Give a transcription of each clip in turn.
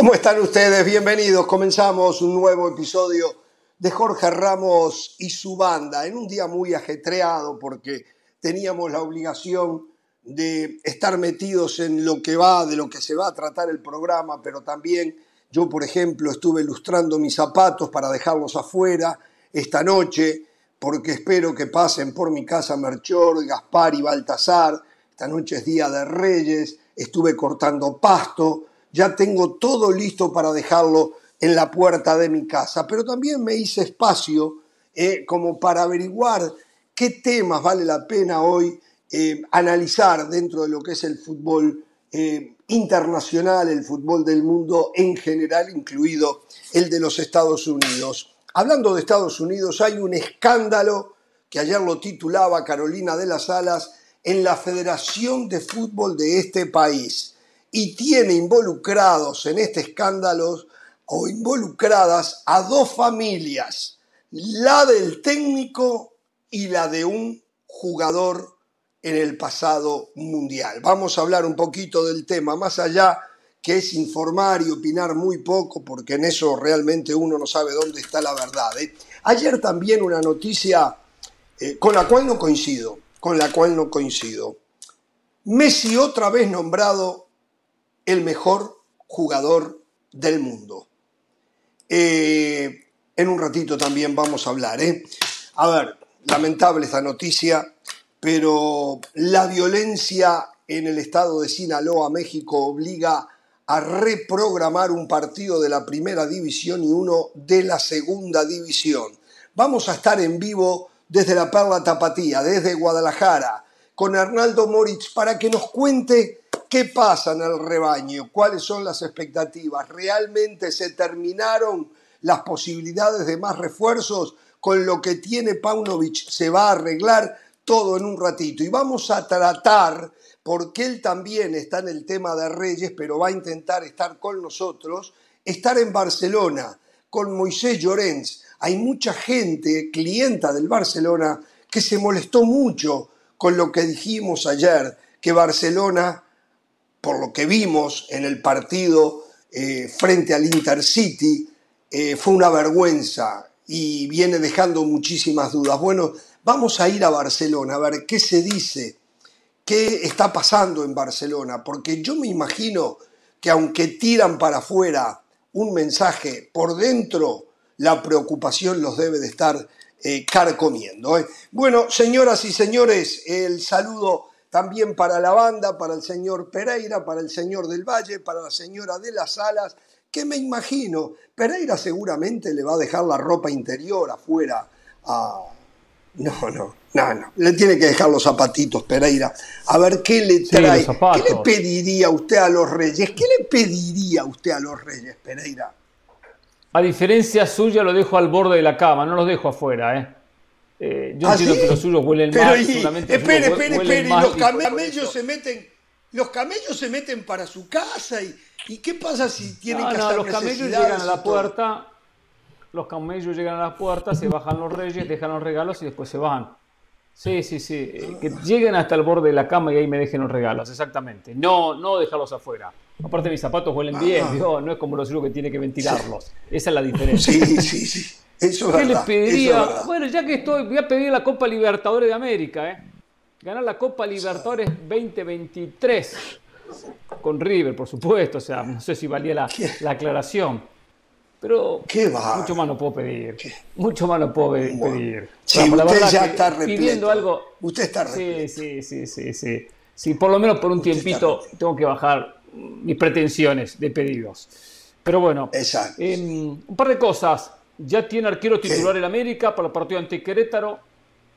¿Cómo están ustedes? Bienvenidos. Comenzamos un nuevo episodio de Jorge Ramos y su banda en un día muy ajetreado porque teníamos la obligación de estar metidos en lo que va, de lo que se va a tratar el programa, pero también yo, por ejemplo, estuve ilustrando mis zapatos para dejarlos afuera esta noche porque espero que pasen por mi casa Merchor, Gaspar y Baltasar. Esta noche es Día de Reyes, estuve cortando pasto, ya tengo todo listo para dejarlo en la puerta de mi casa, pero también me hice espacio eh, como para averiguar qué temas vale la pena hoy eh, analizar dentro de lo que es el fútbol eh, internacional, el fútbol del mundo en general, incluido el de los Estados Unidos. Hablando de Estados Unidos, hay un escándalo que ayer lo titulaba Carolina de las Alas en la Federación de Fútbol de este país y tiene involucrados en este escándalo o involucradas a dos familias, la del técnico y la de un jugador en el pasado mundial. Vamos a hablar un poquito del tema, más allá que es informar y opinar muy poco, porque en eso realmente uno no sabe dónde está la verdad. ¿eh? Ayer también una noticia eh, con la cual no coincido, con la cual no coincido. Messi otra vez nombrado el mejor jugador del mundo. Eh, en un ratito también vamos a hablar. ¿eh? A ver, lamentable esta noticia, pero la violencia en el estado de Sinaloa, México, obliga a reprogramar un partido de la primera división y uno de la segunda división. Vamos a estar en vivo desde la Perla Tapatía, desde Guadalajara, con Arnaldo Moritz para que nos cuente ¿Qué pasa en el rebaño? ¿Cuáles son las expectativas? ¿Realmente se terminaron las posibilidades de más refuerzos? Con lo que tiene Paunovic se va a arreglar todo en un ratito. Y vamos a tratar, porque él también está en el tema de Reyes, pero va a intentar estar con nosotros, estar en Barcelona con Moisés Llorens. Hay mucha gente, clienta del Barcelona, que se molestó mucho con lo que dijimos ayer, que Barcelona por lo que vimos en el partido eh, frente al Intercity, eh, fue una vergüenza y viene dejando muchísimas dudas. Bueno, vamos a ir a Barcelona a ver qué se dice, qué está pasando en Barcelona, porque yo me imagino que aunque tiran para afuera un mensaje, por dentro la preocupación los debe de estar eh, carcomiendo. Bueno, señoras y señores, el saludo también para la banda, para el señor Pereira, para el señor del Valle, para la señora de las Alas, que me imagino, Pereira seguramente le va a dejar la ropa interior afuera a... No, no, no, no. Le tiene que dejar los zapatitos, Pereira. A ver qué le trae. ¿Qué le pediría usted a los reyes? ¿Qué le pediría usted a los reyes, Pereira? A diferencia suya, lo dejo al borde de la cama, no los dejo afuera, ¿eh? Eh, yo ¿Ah, entiendo que los suyos huelen mal. espere, espere, espere. Los camellos se meten, los camellos se meten para su casa y, y qué pasa si tienen que hacer los camellos llegan a la puerta, los camellos llegan a la puerta, se bajan los reyes, dejan los regalos y después se van. Sí, sí, sí. Eh, que lleguen hasta el borde de la cama y ahí me dejen los regalos, exactamente. No, no dejarlos afuera. Aparte mis zapatos huelen bien, no es como los suyos que tiene que ventilarlos. Esa es la diferencia. Sí, sí, sí. ¿Qué les pediría? bueno, ya que estoy, voy a pedir la Copa Libertadores de América, ¿eh? Ganar la Copa Libertadores 2023 con River, por supuesto. O sea, no sé si valía la, la aclaración. Pero ¿Qué va? mucho más no puedo pedir. Mucho más no puedo pedir. Sí, usted ya está pidiendo algo. Usted está repleto. Sí, sí, sí, sí, sí. por lo menos por un tiempito tengo que bajar mis pretensiones de pedidos. Pero bueno, em, un par de cosas. Ya tiene arquero titular en América para el partido ante Querétaro.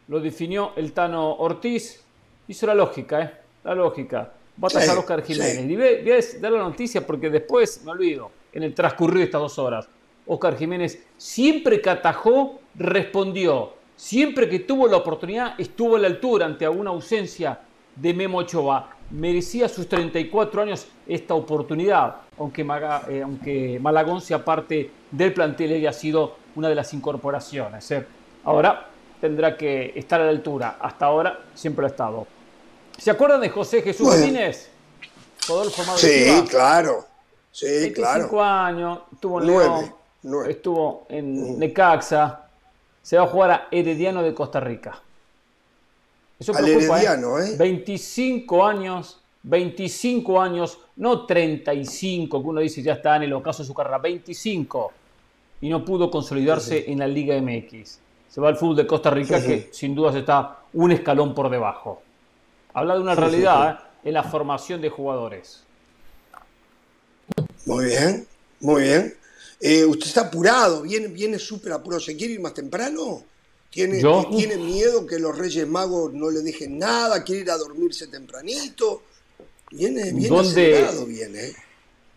Lo definió el Tano Ortiz. Hizo la lógica, ¿eh? La lógica. Va a atacar Oscar Jiménez. Y voy a dar la noticia porque después, me olvido, en el transcurrido de estas dos horas, Oscar Jiménez siempre que atajó, respondió. Siempre que tuvo la oportunidad, estuvo a la altura ante alguna ausencia de Memo Ochoa. Merecía sus 34 años esta oportunidad, aunque, eh, aunque Malagón sea parte del plantel y ha sido una de las incorporaciones. ¿eh? Ahora tendrá que estar a la altura. Hasta ahora siempre ha estado. ¿Se acuerdan de José Jesús Martínez? Sí, claro. Sí, 25 años, estuvo en León, estuvo en Necaxa, se va a jugar a Herediano de Costa Rica. Eso Al preocupa, Herediano, ¿eh? 25 años, 25 años, no 35, que uno dice ya está en el ocaso de su carrera, 25. Y no pudo consolidarse en la Liga MX. Se va al fútbol de Costa Rica, que sin dudas está un escalón por debajo. Habla de una realidad ¿eh? en la formación de jugadores. Muy bien, muy bien. Eh, usted está apurado, viene, viene súper apurado. ¿Se quiere ir más temprano? ¿Tiene, ¿Tiene miedo que los Reyes Magos no le dejen nada? ¿Quiere ir a dormirse tempranito? Viene, viene acelerado, viene. ¿eh?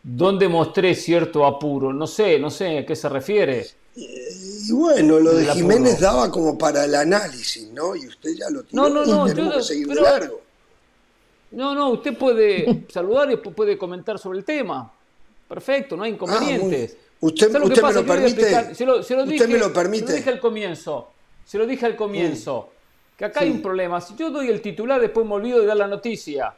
¿Dónde mostré cierto apuro? No sé, no sé a qué se refiere. Y bueno, lo de Jiménez daba como para el análisis, ¿no? Y usted ya lo tiene. No, no, no, yo, seguir largo. No, no, usted puede saludar y puede comentar sobre el tema. Perfecto, no hay inconvenientes. Ah, usted, me lo permite. Se lo, dije, me lo permite. Se lo dije al comienzo. Se lo dije al comienzo. Que acá hay un problema. Si yo doy el titular, después me olvido de dar la noticia.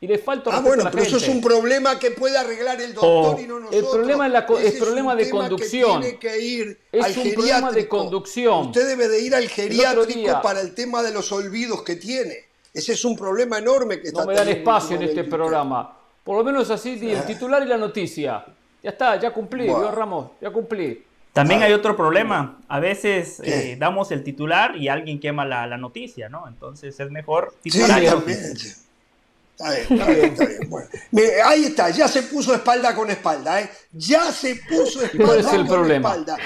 Y le falta Ah, bueno, pero eso es un problema que puede arreglar el doctor y no nosotros. El problema es, la, el problema de conducción. tiene que ir es al un problema de conducción. Usted debe de ir al geriátrico para el tema de los olvidos que tiene. Ese es un problema enorme que está No me dan espacio en este programa. Por lo menos así, el ah. titular y la noticia. Ya está, ya cumplí, Ramos, ya cumplí. También hay otro problema. A veces eh, damos el titular y alguien quema la, noticia, ¿no? Entonces es mejor titular. Sí, también. Está bien, está bien, está bien. Bueno, ahí está, ya se puso espalda con espalda, ¿eh? Ya se puso espalda es el con problema? espalda.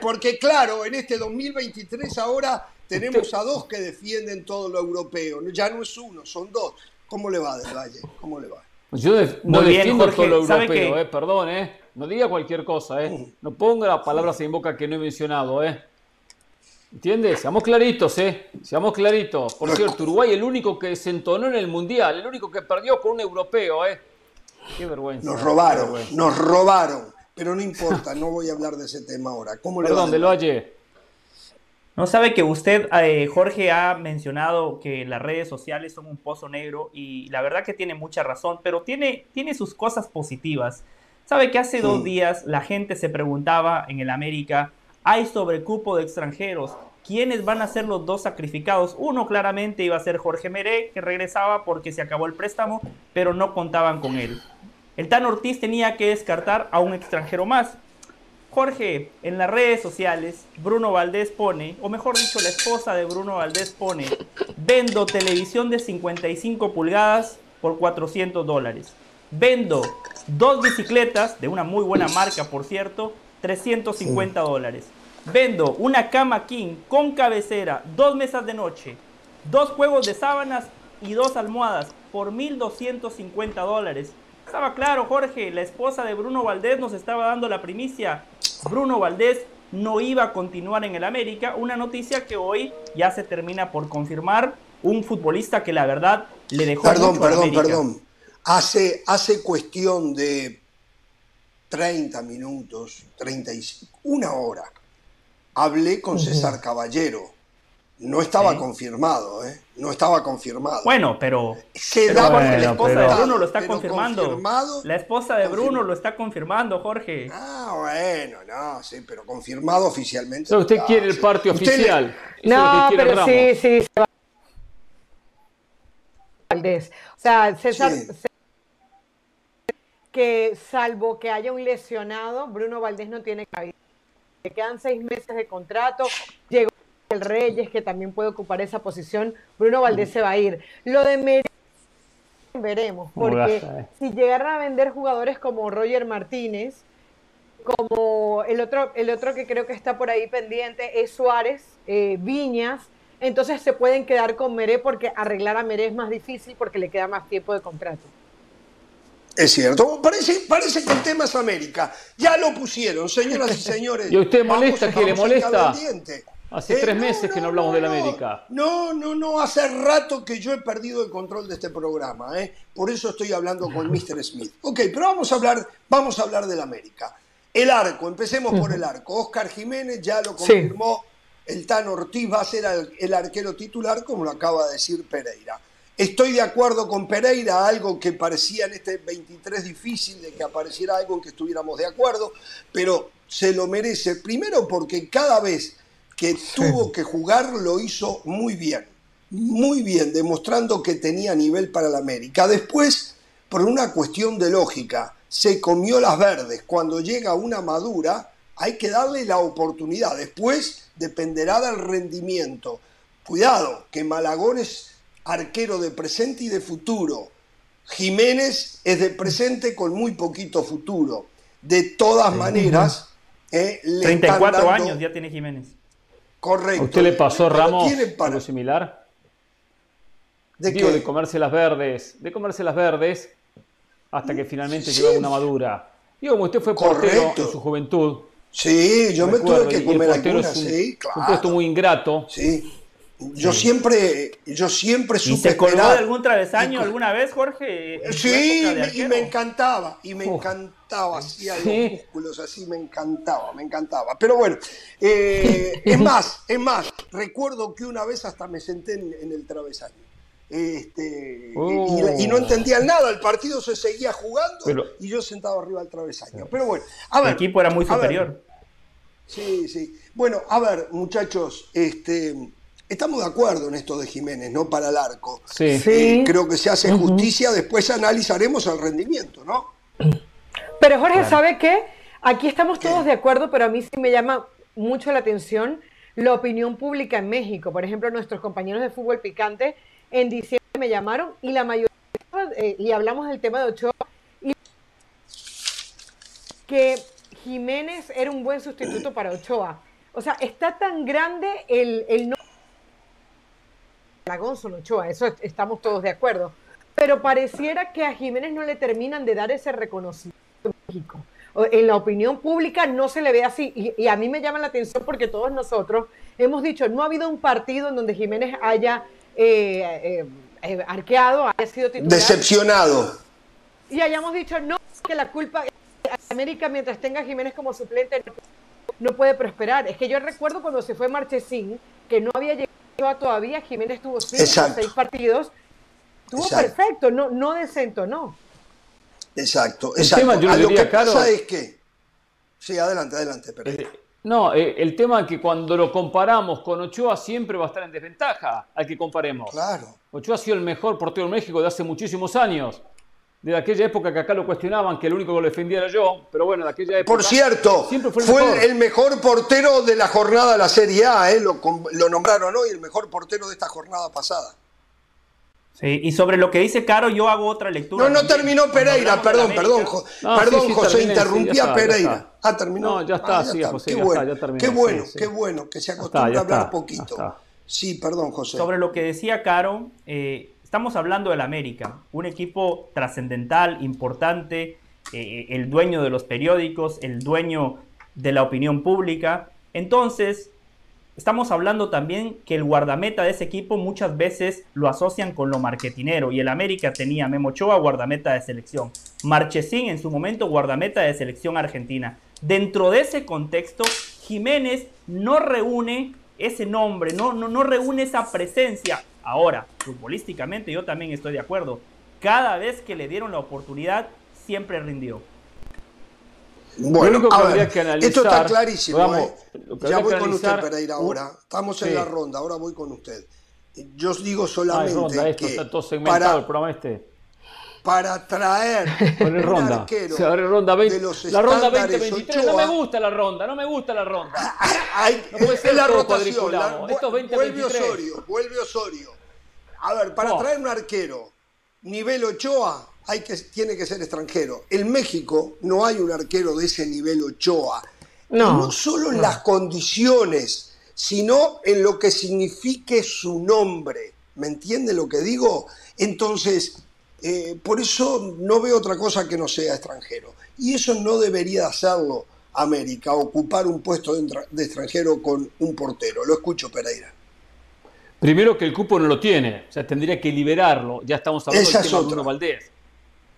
porque claro, en este 2023 ahora tenemos a dos que defienden todo lo europeo. Ya no es uno, son dos. ¿Cómo le va, Del Valle? ¿Cómo le va? Yo no defiendo todo lo europeo, eh, perdón, eh. No diga cualquier cosa, eh. No ponga las palabras en boca que no he mencionado, eh. ¿Entiendes? Seamos claritos, ¿eh? Seamos claritos. Por cierto, Uruguay el único que se entonó en el Mundial, el único que perdió con un europeo, ¿eh? Qué vergüenza. Nos robaron, nos robaron. Pero no importa, no voy a hablar de ese tema ahora. ¿Cómo le Perdón, lo hallé. No sabe que usted, eh, Jorge, ha mencionado que las redes sociales son un pozo negro y la verdad que tiene mucha razón, pero tiene, tiene sus cosas positivas. Sabe que hace dos días la gente se preguntaba en el América, hay sobrecupo de extranjeros, ¿quiénes van a ser los dos sacrificados? Uno claramente iba a ser Jorge Meré, que regresaba porque se acabó el préstamo, pero no contaban con él. El Tan Ortiz tenía que descartar a un extranjero más. Jorge, en las redes sociales, Bruno Valdés pone, o mejor dicho, la esposa de Bruno Valdés pone, vendo televisión de 55 pulgadas por 400 dólares. Vendo dos bicicletas, de una muy buena marca, por cierto, 350 dólares. Vendo una cama king con cabecera, dos mesas de noche, dos juegos de sábanas y dos almohadas por 1.250 dólares. Estaba claro, Jorge, la esposa de Bruno Valdés nos estaba dando la primicia. Bruno Valdés no iba a continuar en el América, una noticia que hoy ya se termina por confirmar. Un futbolista que la verdad le dejó. Perdón, perdón, perdón. Hace, hace cuestión de 30 minutos, 35, una hora, hablé con César Caballero. No estaba confirmado, ¿eh? No estaba confirmado. Bueno, pero, Se daba la esposa de Bruno lo está confirmando. La esposa de Bruno lo está confirmando, Jorge. Ah, bueno, no, sí, pero confirmado oficialmente. usted quiere el parte oficial. No, pero sí, sí. O sea, César, que salvo que haya un lesionado, Bruno Valdés no tiene cabida. Le quedan seis meses de contrato, llegó el Reyes, que también puede ocupar esa posición, Bruno Valdés se va a ir. Lo de Merino veremos, porque eh. si llegaran a vender jugadores como Roger Martínez, como el otro, el otro que creo que está por ahí pendiente es Suárez, eh, Viñas, entonces se pueden quedar con Meré porque arreglar a Meré es más difícil porque le queda más tiempo de contrato. Es cierto, parece, parece que el tema es América. Ya lo pusieron, señoras y señores. ¿Y usted molesta que le molesta? Hace tres eh, meses que no hablamos de la América. No, no, no, hace rato que yo he perdido el control de este programa, ¿eh? por eso estoy hablando con Mr. Smith. Ok, pero vamos a hablar, vamos a hablar de la América. El arco, empecemos por el arco. Oscar Jiménez ya lo confirmó, el Tan Ortiz va a ser el arquero titular, como lo acaba de decir Pereira. Estoy de acuerdo con Pereira, algo que parecía en este 23 difícil de que apareciera algo en que estuviéramos de acuerdo, pero se lo merece. Primero porque cada vez que tuvo que jugar lo hizo muy bien, muy bien, demostrando que tenía nivel para la América. Después, por una cuestión de lógica, se comió las verdes. Cuando llega una madura, hay que darle la oportunidad. Después dependerá del rendimiento. Cuidado, que Malagón es arquero de presente y de futuro. Jiménez es de presente con muy poquito futuro. De todas maneras, eh, 34 años ya tiene Jiménez. Correcto. ¿A usted le pasó, Ramos, algo similar? ¿De Digo, de comerse las verdes, de comerse las verdes hasta que finalmente llegó una madura. Digo, como usted fue portero en su juventud. Sí, yo me tuve que comer alguna, sí, claro. Un puesto muy ingrato. Sí. Yo siempre, yo siempre supe. ¿Y se colgó de algún travesaño alguna vez, Jorge? Sí, y me encantaba, y me encantaba, hacía los músculos así, me encantaba, me encantaba. Pero bueno, eh, es más, es más, recuerdo que una vez hasta me senté en, el travesaño. Este, y, no oh. entendía nada, el partido se seguía jugando y yo sentado arriba del travesaño. Pero bueno, a ver. El equipo era muy superior. Sí, sí. Bueno, a ver, muchachos, este Estamos de acuerdo en esto de Jiménez, ¿no? Para el arco. Sí. Eh, creo que se hace justicia, después analizaremos el rendimiento, ¿no? Pero Jorge, ¿sabe qué? Aquí estamos todos de acuerdo, pero a mí sí me llama mucho la atención la opinión pública en México. Por ejemplo, nuestros compañeros de fútbol picante en diciembre me llamaron y la mayoría, eh, y hablamos del tema de Ochoa, y que Jiménez era un buen sustituto para Ochoa. O sea, está tan grande el, el no Gonzalo Ochoa, eso estamos todos de acuerdo. Pero pareciera que a Jiménez no le terminan de dar ese reconocimiento en México. En la opinión pública no se le ve así. Y, a mí me llama la atención porque todos nosotros hemos dicho, no ha habido un partido en donde Jiménez haya eh, eh, eh, arqueado, haya sido titular. Decepcionado. Y hayamos dicho, no, que la culpa América mientras tenga Jiménez como suplente no puede prosperar. Es que yo recuerdo cuando se fue Marchesín, que no había llegado todavía, Jiménez tuvo cinco o seis partidos, estuvo perfecto, no, no no Exacto, exacto. lo que pasa es que... Sí, adelante, adelante. Eh, no, eh, el tema es que cuando lo comparamos con Ochoa siempre va a estar en desventaja al que comparemos. Claro. Ochoa ha sido el mejor portero en México de hace muchísimos años de aquella época que acá lo cuestionaban, que el único que lo defendía era yo, pero bueno, de aquella época. Por cierto, fue, el, mejor. portero de la jornada de la Serie A, ¿eh? lo, nombraron hoy el mejor portero de esta jornada pasada. Sí, y sobre lo que dice Caro, yo hago otra lectura. No, no terminó Pereira, perdón, perdón, perdón, José, interrumpía Pereira. ah, terminó. No, ya está, ah, sí, José, qué ya bueno, está, ya terminó. Qué bueno, qué bueno, que se acostumbra a hablar poquito. Sí, perdón, José. Sobre lo que decía Caro, eh, Estamos hablando del América, un equipo trascendental, importante, eh, el dueño de los periódicos, el dueño de la opinión pública. Entonces, estamos hablando también que el guardameta de ese equipo muchas veces lo asocian con lo marketinero y el América tenía Memo Ochoa guardameta de selección, Marchesín en su momento guardameta de selección argentina. Dentro de ese contexto, Jiménez no reúne ese nombre, no, no, no reúne esa presencia Ahora, futbolísticamente yo también estoy de acuerdo. Cada vez que le dieron la oportunidad, siempre rindió. Bueno, esto está clarísimo. ¿eh? Ya voy con usted, Pereira, ahora. Estamos en la ronda, ahora voy con usted. Yo os digo solamente ronda, esto, está todo segmentado el programa este. Para traer un ronda. arquero se abre ronda 20, de los La ronda 2023 no me gusta la ronda, no me gusta la ronda. Hay, no puede ser la rotación. La, vuelve Osorio, vuelve Osorio. A ver, para traer un arquero nivel Ochoa, hay que, tiene que ser extranjero. En México no hay un arquero de ese nivel Ochoa. No, no solo en las condiciones, sino en lo que signifique su nombre. ¿Me entiende lo que digo? Entonces, eh, por eso no veo otra cosa que no sea extranjero. Y eso no debería hacerlo América, ocupar un puesto de extranjero con un portero. Lo escucho, Pereira. Primero que el cupo no lo tiene, o sea, tendría que liberarlo. Ya estamos hablando del tema de Bruno Valdés.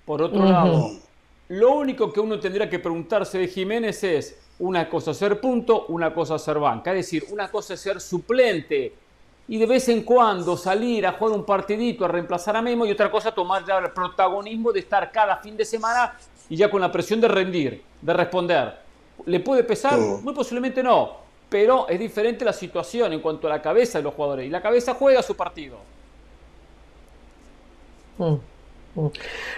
Por otro lado, lo único que uno tendría que preguntarse de Jiménez es una cosa ser punto, una cosa ser banca. Es decir, una cosa es ser suplente y de vez en cuando salir a jugar un partidito, a reemplazar a Memo y otra cosa tomar ya el protagonismo de estar cada fin de semana y ya con la presión de rendir, de responder. ¿Le puede pesar? Muy posiblemente no, pero es diferente la situación en cuanto a la cabeza de los jugadores y la cabeza juega su partido. Mm, mm.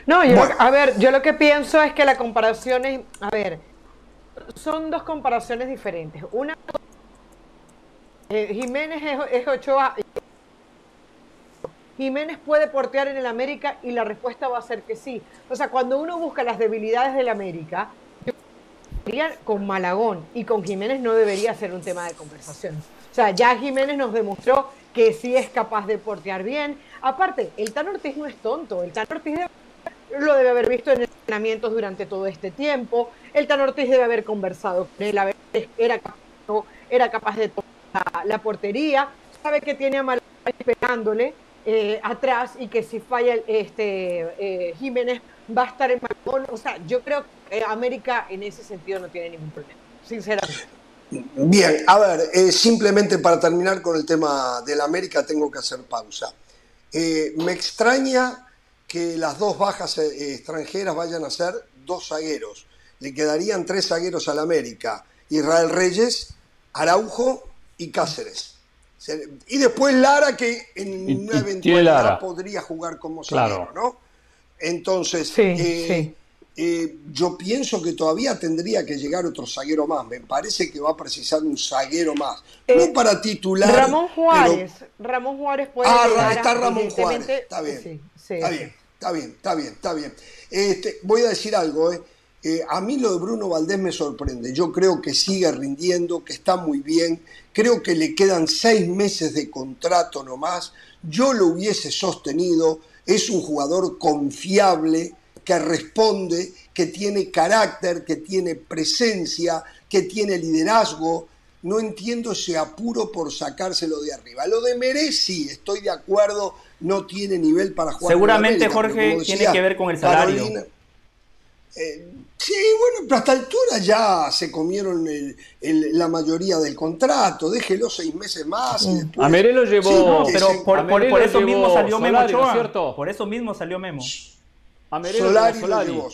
No, yo, a ver, yo lo que pienso es que la comparación es, a ver, son dos comparaciones diferentes. Una, eh, Jiménez es, Ochoa. Jiménez puede portear en el América y la respuesta va a ser que sí. O sea, cuando uno busca las debilidades del América, con Malagón y con Jiménez no debería ser un tema de conversación. O sea, ya Jiménez nos demostró que sí es capaz de portear bien. Aparte, el Tan Ortiz no es tonto. El Tan Ortiz lo debe haber visto en entrenamientos durante todo este tiempo. El Tan Ortiz debe haber conversado con él, era capaz, era capaz de la, portería, sabe que tiene a Malagón esperándole eh, atrás y que si falla este, eh, Jiménez va a estar en Malagón. O sea, yo creo que América en ese sentido no tiene ningún problema, sinceramente. Bien, a ver, eh, simplemente para terminar con el tema del América tengo que hacer pausa. me extraña que las dos bajas extranjeras vayan a ser dos zagueros. Le quedarían tres zagueros al América. Israel Reyes, Araujo y Cáceres. Y después Lara, que en una eventualidad podría jugar como zaguero, ¿no? Entonces, eh, eh, yo pienso que todavía tendría que llegar otro zaguero más. Me parece que va a precisar un zaguero más. no eh, para titular. Ramón Juárez. Ramón Juárez puede. Ah, está Ramón Juárez. Está bien. está bien. Está bien, está bien, está bien. Este, voy a decir algo, ¿eh? A mí lo de Bruno Valdés me sorprende. Yo creo que sigue rindiendo, que está muy bien. Creo que le quedan seis meses de contrato nomás. Yo lo hubiese sostenido. Es un jugador confiable, que responde, que tiene carácter, que tiene presencia, que tiene liderazgo. No entiendo ese apuro por sacárselo de arriba. Lo de Merezi, estoy de acuerdo, no tiene nivel para jugar. Seguramente, Jorge, tiene que ver con el salario. Eh, Sí, bueno, pero hasta altura ya se comieron la mayoría del contrato. Déjelo seis meses más. a Meré lo llevó. pero por, eso mismo salió Memo ¿cierto? Por eso mismo salió Memo. A Meré Solari lo llevó.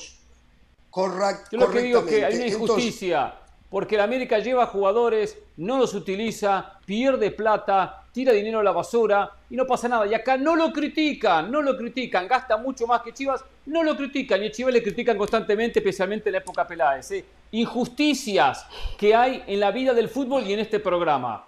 Correcto. Yo lo que digo es que hay una injusticia. Porque la América lleva jugadores, no los utiliza, pierde plata, tira dinero a la basura y no pasa nada. Y acá no lo critican, no lo critican, gasta mucho más que Chivas, no lo critican. Y a Chivas le critican constantemente, especialmente en la época Peláez. Injusticias que hay en la vida del fútbol y en este programa.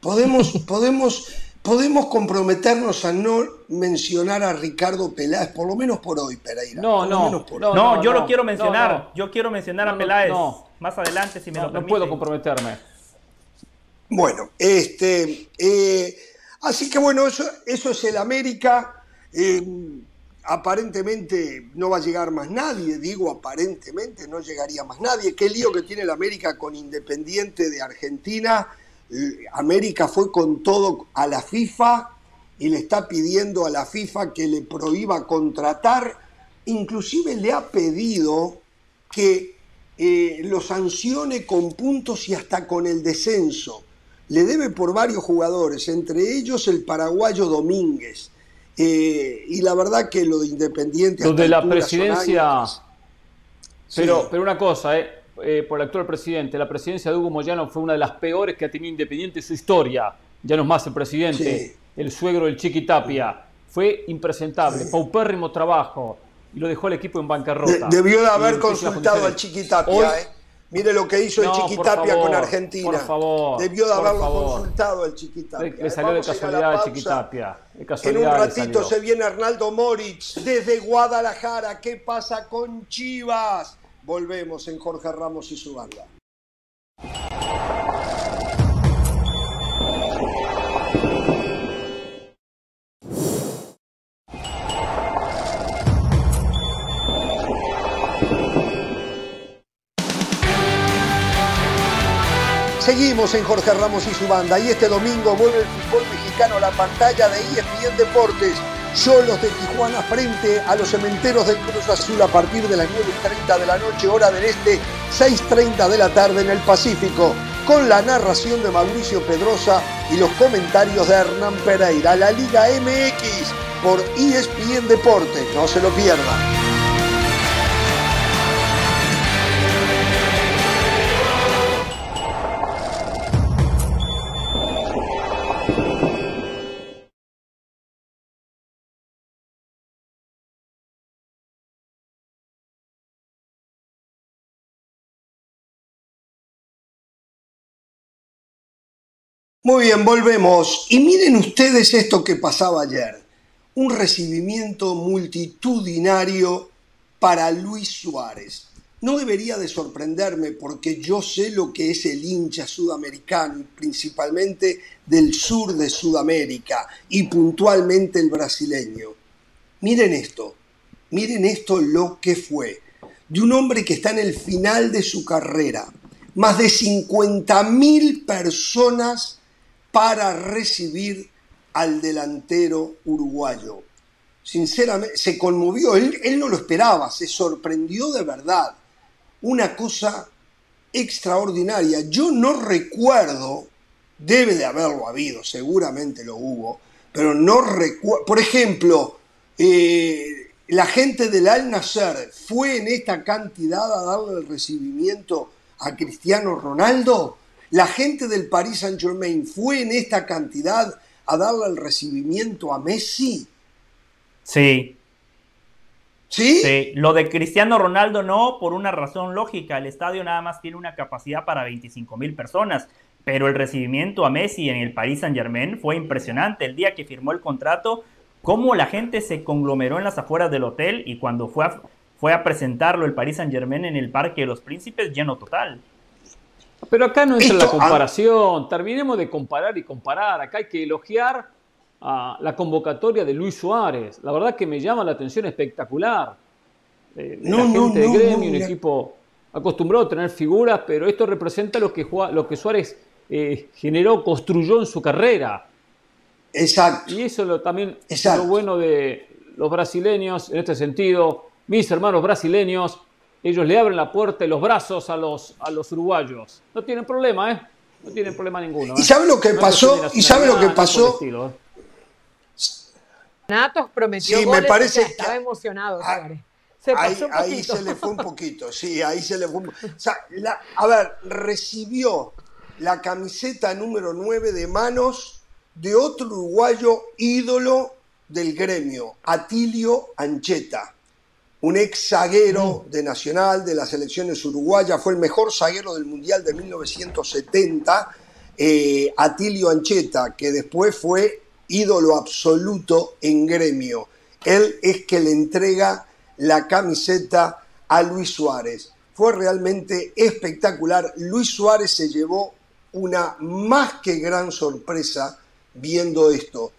Podemos, podemos, podemos comprometernos a no mencionar a Ricardo Peláez, por lo menos por hoy, Pereira. No, no, no, yo lo quiero mencionar. Yo quiero mencionar a Peláez más adelante, si me lo permite. No puedo comprometerme. Bueno, este, eh, así que bueno, eso, eso es el América. Eh, aparentemente no va a llegar más nadie, digo aparentemente no llegaría más nadie. Qué lío que tiene el América con Independiente de Argentina. Eh, América fue con todo a la FIFA y le está pidiendo a la FIFA que le prohíba contratar. Inclusive le ha pedido que lo sancione con puntos y hasta con el descenso le debe por varios jugadores, entre ellos el paraguayo Domínguez. Eh, y la verdad que lo de Independiente... Lo de la presidencia... Pero, pero una cosa, eh, eh, por el actual presidente, la presidencia de Hugo Moyano fue una de las peores que ha tenido Independiente en su historia. Ya no es más el presidente, el suegro del Chiqui Tapia. Fue impresentable, paupérrimo trabajo y lo dejó el equipo en bancarrota. debió de haber consultado al Chiqui Tapia, ¿eh? Mire lo que hizo el Chiquitapia con Argentina. Por favor. Debió de haberlo consultado el Chiquitapia. Le, salió de casualidad el Chiquitapia. en un ratito se viene Arnaldo Moritz desde Guadalajara. ¿Qué pasa con Chivas? Volvemos en Jorge Ramos y su banda. Seguimos en Jorge Ramos y su banda y este domingo vuelve el fútbol mexicano a la pantalla de ESPN Deportes. Solos de Tijuana frente a los cementeros del Cruz Azul a partir de las 9.30 de la noche, hora del este, 6.30 de la tarde en el Pacífico. con la narración de Mauricio Pedrosa y los comentarios de Hernán Pereira. La Liga MX por ESPN Deportes, no se lo pierdan. Muy bien, volvemos. Y miren ustedes esto que pasaba ayer. Un recibimiento multitudinario para Luis Suárez. No debería de sorprenderme porque yo sé lo que es el hincha sudamericano, principalmente del sur de Sudamérica y puntualmente el brasileño. Miren esto, miren esto lo que fue. De un hombre que está en el final de su carrera. Más de 50.000 personas para recibir al delantero uruguayo. Sinceramente, se conmovió, él, no lo esperaba, se sorprendió de verdad. Una cosa extraordinaria. Yo no recuerdo, debe de haberlo habido, seguramente lo hubo, pero no recuerdo. Por ejemplo, eh, la gente del Al Nasser fue en esta cantidad a darle el recibimiento a Cristiano Ronaldo. La gente del Paris Saint Germain fue en esta cantidad a darle el recibimiento a Messi. Sí. ¿Sí? Sí. Lo de Cristiano Ronaldo no, por una razón lógica. El estadio nada más tiene una capacidad para 25 mil personas. Pero el recibimiento a Messi en el Paris Saint Germain fue impresionante. El día que firmó el contrato, cómo la gente se conglomeró en las afueras del hotel y cuando fue a, fue a presentarlo el Paris Saint Germain en el Parque de los Príncipes, lleno total. Pero acá no entra la comparación. Terminemos de comparar y comparar. Acá hay que elogiar a la convocatoria de Luis Suárez. La verdad que me llama la atención espectacular. Eh, no, la gente de gremio, un equipo acostumbrado a tener figuras, pero esto representa lo que, lo que Suárez eh, generó, construyó en su carrera. Exacto. Y eso lo, también es lo bueno de los brasileños en este sentido. Mis hermanos brasileños ellos le abren la puerta y los brazos a los, a los uruguayos. No tienen problema, ¿eh? No tienen problema ninguno. ¿Y sabe lo que pasó? ¿Y sabe lo que pasó? ¿eh? Natos prometió sí, me parece estaba emocionado. Ah, se pasó ahí, ahí, se le fue un poquito, sí, ahí se le fue un O sea, a ver, recibió la camiseta número 9 de manos de otro uruguayo ídolo del gremio, Atilio Ancheta un ex zaguero mm. de Nacional de las selecciones uruguayas, fue el mejor zaguero del Mundial de 1970, eh, Atilio Ancheta, que después fue ídolo absoluto en gremio. Él es que le entrega la camiseta a Luis Suárez. Fue realmente espectacular. Luis Suárez se llevó una más que gran sorpresa viendo esto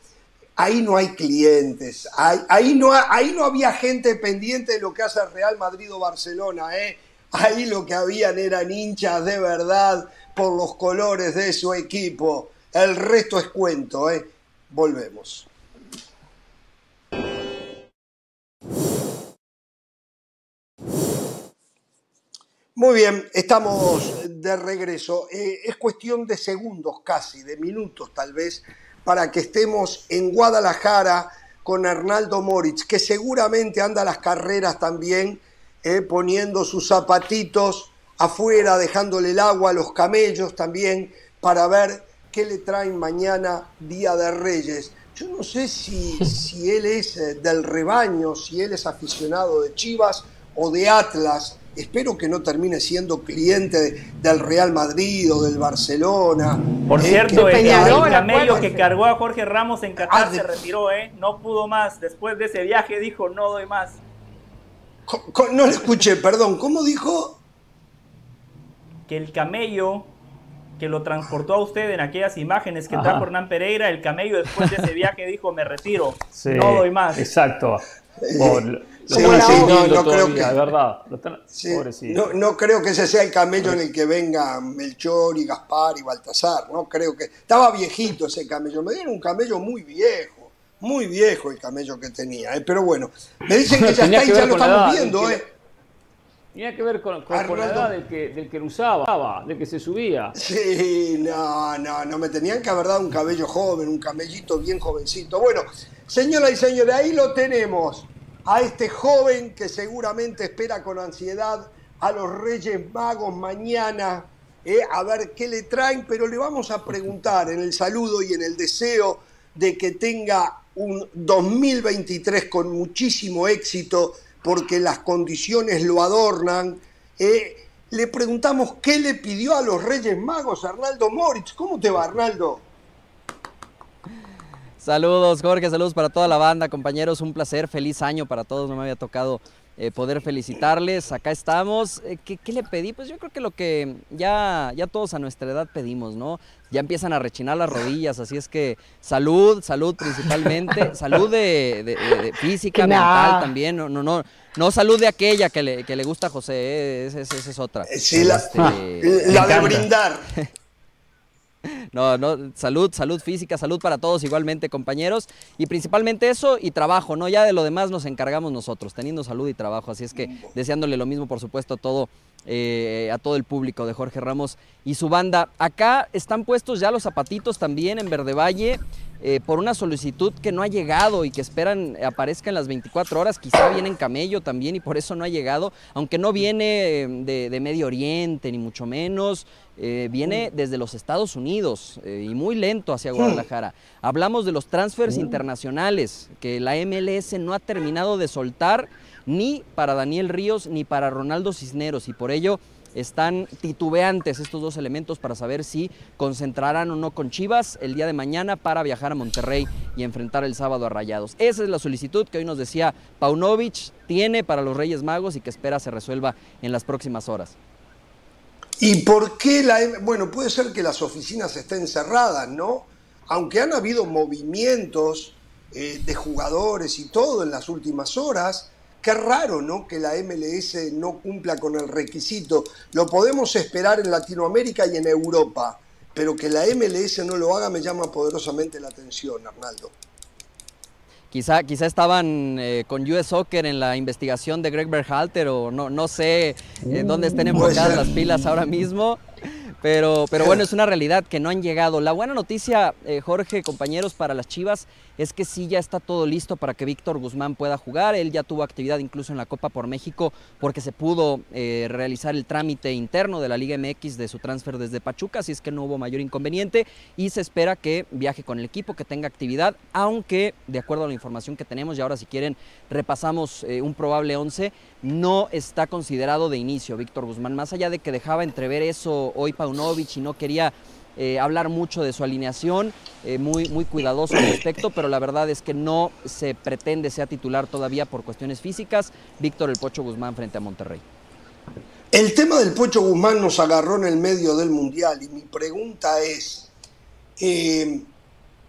ahí no hay clientes, ahí, no, ahí no había gente pendiente de lo que hace Real Madrid o Barcelona, ¿eh? ahí lo que habían eran hinchas de verdad por los colores de su equipo. El resto es cuento, ¿eh? Volvemos. Muy bien, estamos de regreso. Eh, es cuestión de segundos casi, de minutos tal vez, para que estemos en Guadalajara con Arnaldo Moritz, que seguramente anda las carreras también, eh, poniendo sus zapatitos afuera, dejándole el agua a los camellos también, para ver qué le traen mañana Día de Reyes. Yo no sé si, si él es eh, del rebaño, si él es aficionado de Chivas o de Atlas, espero que no termine siendo cliente del Real Madrid o del Barcelona. Por eh, cierto, el, camello que cargó a Jorge Ramos en Qatar ah, se retiró, ¿eh? No pudo más. Después de ese viaje dijo, no doy más. No le escuché, perdón. ¿Cómo dijo? Que el camello que lo transportó a usted en aquellas imágenes que trajo Hernán Pereira, el camello después de ese viaje dijo, me retiro, no doy más. Exacto. No, creo que, verdad. No, creo que ese sea el camello en el que vengan Melchor y Gaspar y Baltasar. No creo que. Estaba viejito ese camello. Me dieron un camello muy viejo. Muy viejo el camello que tenía. ¿eh? Pero bueno, me dicen que ya está y ya lo estamos viendo. ¿eh? Tenía que ver con, la edad del que, del que lo usaba, del que se subía. Sí, no, no, no me tenían que haber dado un cabello joven, un camellito bien jovencito. Bueno, señora y señores, ahí lo tenemos. A este joven que seguramente espera con ansiedad a los Reyes Magos mañana, eh, a ver qué le traen, pero le vamos a preguntar en el saludo y en el deseo de que tenga un 2023 con muchísimo éxito porque las condiciones lo adornan. Eh, le preguntamos qué le pidió a los Reyes Magos Arnaldo Moritz. ¿Cómo te va, Arnaldo? Saludos, Jorge, saludos para toda la banda, compañeros, un placer, feliz año para todos, no me había tocado eh, poder felicitarles. Acá estamos. Eh, ¿qué, le pedí? Pues yo creo que lo que ya, ya todos a nuestra edad pedimos, ¿no? Ya empiezan a rechinar las rodillas, así es que salud, salud principalmente, salud de, física, mental también, no, no, no, no salud de aquella que le, que le gusta a José, ¿eh? esa, es otra. Sí, la, este, la de brindar. No, no, salud, salud física, salud para todos igualmente, compañeros. Y principalmente eso y trabajo, ¿no? Ya de lo demás nos encargamos nosotros, teniendo salud y trabajo. Así es que deseándole lo mismo, por supuesto, a todo, eh, a todo el público de Jorge Ramos y su banda. Acá están puestos ya los zapatitos también en Verde Valle. Eh, por una solicitud que no ha llegado y que esperan aparezca en las 24 horas. Quizá viene en camello también y por eso no ha llegado, aunque no viene eh, de, Medio Oriente ni mucho menos, eh, viene desde los Estados Unidos y muy lento hacia Guadalajara. Hablamos de los transfers internacionales que la MLS no ha terminado de soltar ni para Daniel Ríos ni para Ronaldo Cisneros y por ello están titubeantes estos dos elementos para saber si concentrarán o no con Chivas el día de mañana para viajar a Monterrey y enfrentar el sábado a Rayados. Esa es la solicitud que hoy nos decía Paunovic tiene para los Reyes Magos y que espera se resuelva en las próximas horas. ¿Y por qué la... Bueno, puede ser que las oficinas estén cerradas, ¿no? Aunque han habido movimientos eh, de jugadores y todo en las últimas horas, Qué raro, ¿no? Que la MLS no cumpla con el requisito. Lo podemos esperar en Latinoamérica y en Europa, pero que la MLS no lo haga me llama poderosamente la atención, Arnaldo. Quizá, quizá estaban eh, con US Soccer en la investigación de Greg Berhalter o no, no sé en dónde estén enfocadas las pilas ahora mismo. Pero, pero bueno, es una realidad que no han llegado. La buena noticia, eh, Jorge, compañeros, para las Chivas es que sí ya está todo listo para que Víctor Guzmán pueda jugar. Él ya tuvo actividad incluso en la Copa por México porque se pudo eh, realizar el trámite interno de la Liga MX de su transfer desde Pachuca, así es que no hubo mayor inconveniente y se espera que viaje con el equipo, que tenga actividad, aunque de acuerdo a la información que tenemos y ahora si quieren repasamos eh, un probable 11, no está considerado de inicio Víctor Guzmán, más allá de que dejaba entrever eso hoy Paunovic y no quería eh, hablar mucho de su alineación, eh, muy, muy cuidadoso al respecto, pero la verdad es que no se pretende sea titular todavía por cuestiones físicas. Víctor El Pocho Guzmán frente a Monterrey. El tema del Pocho Guzmán nos agarró en el medio del Mundial y mi pregunta es, eh,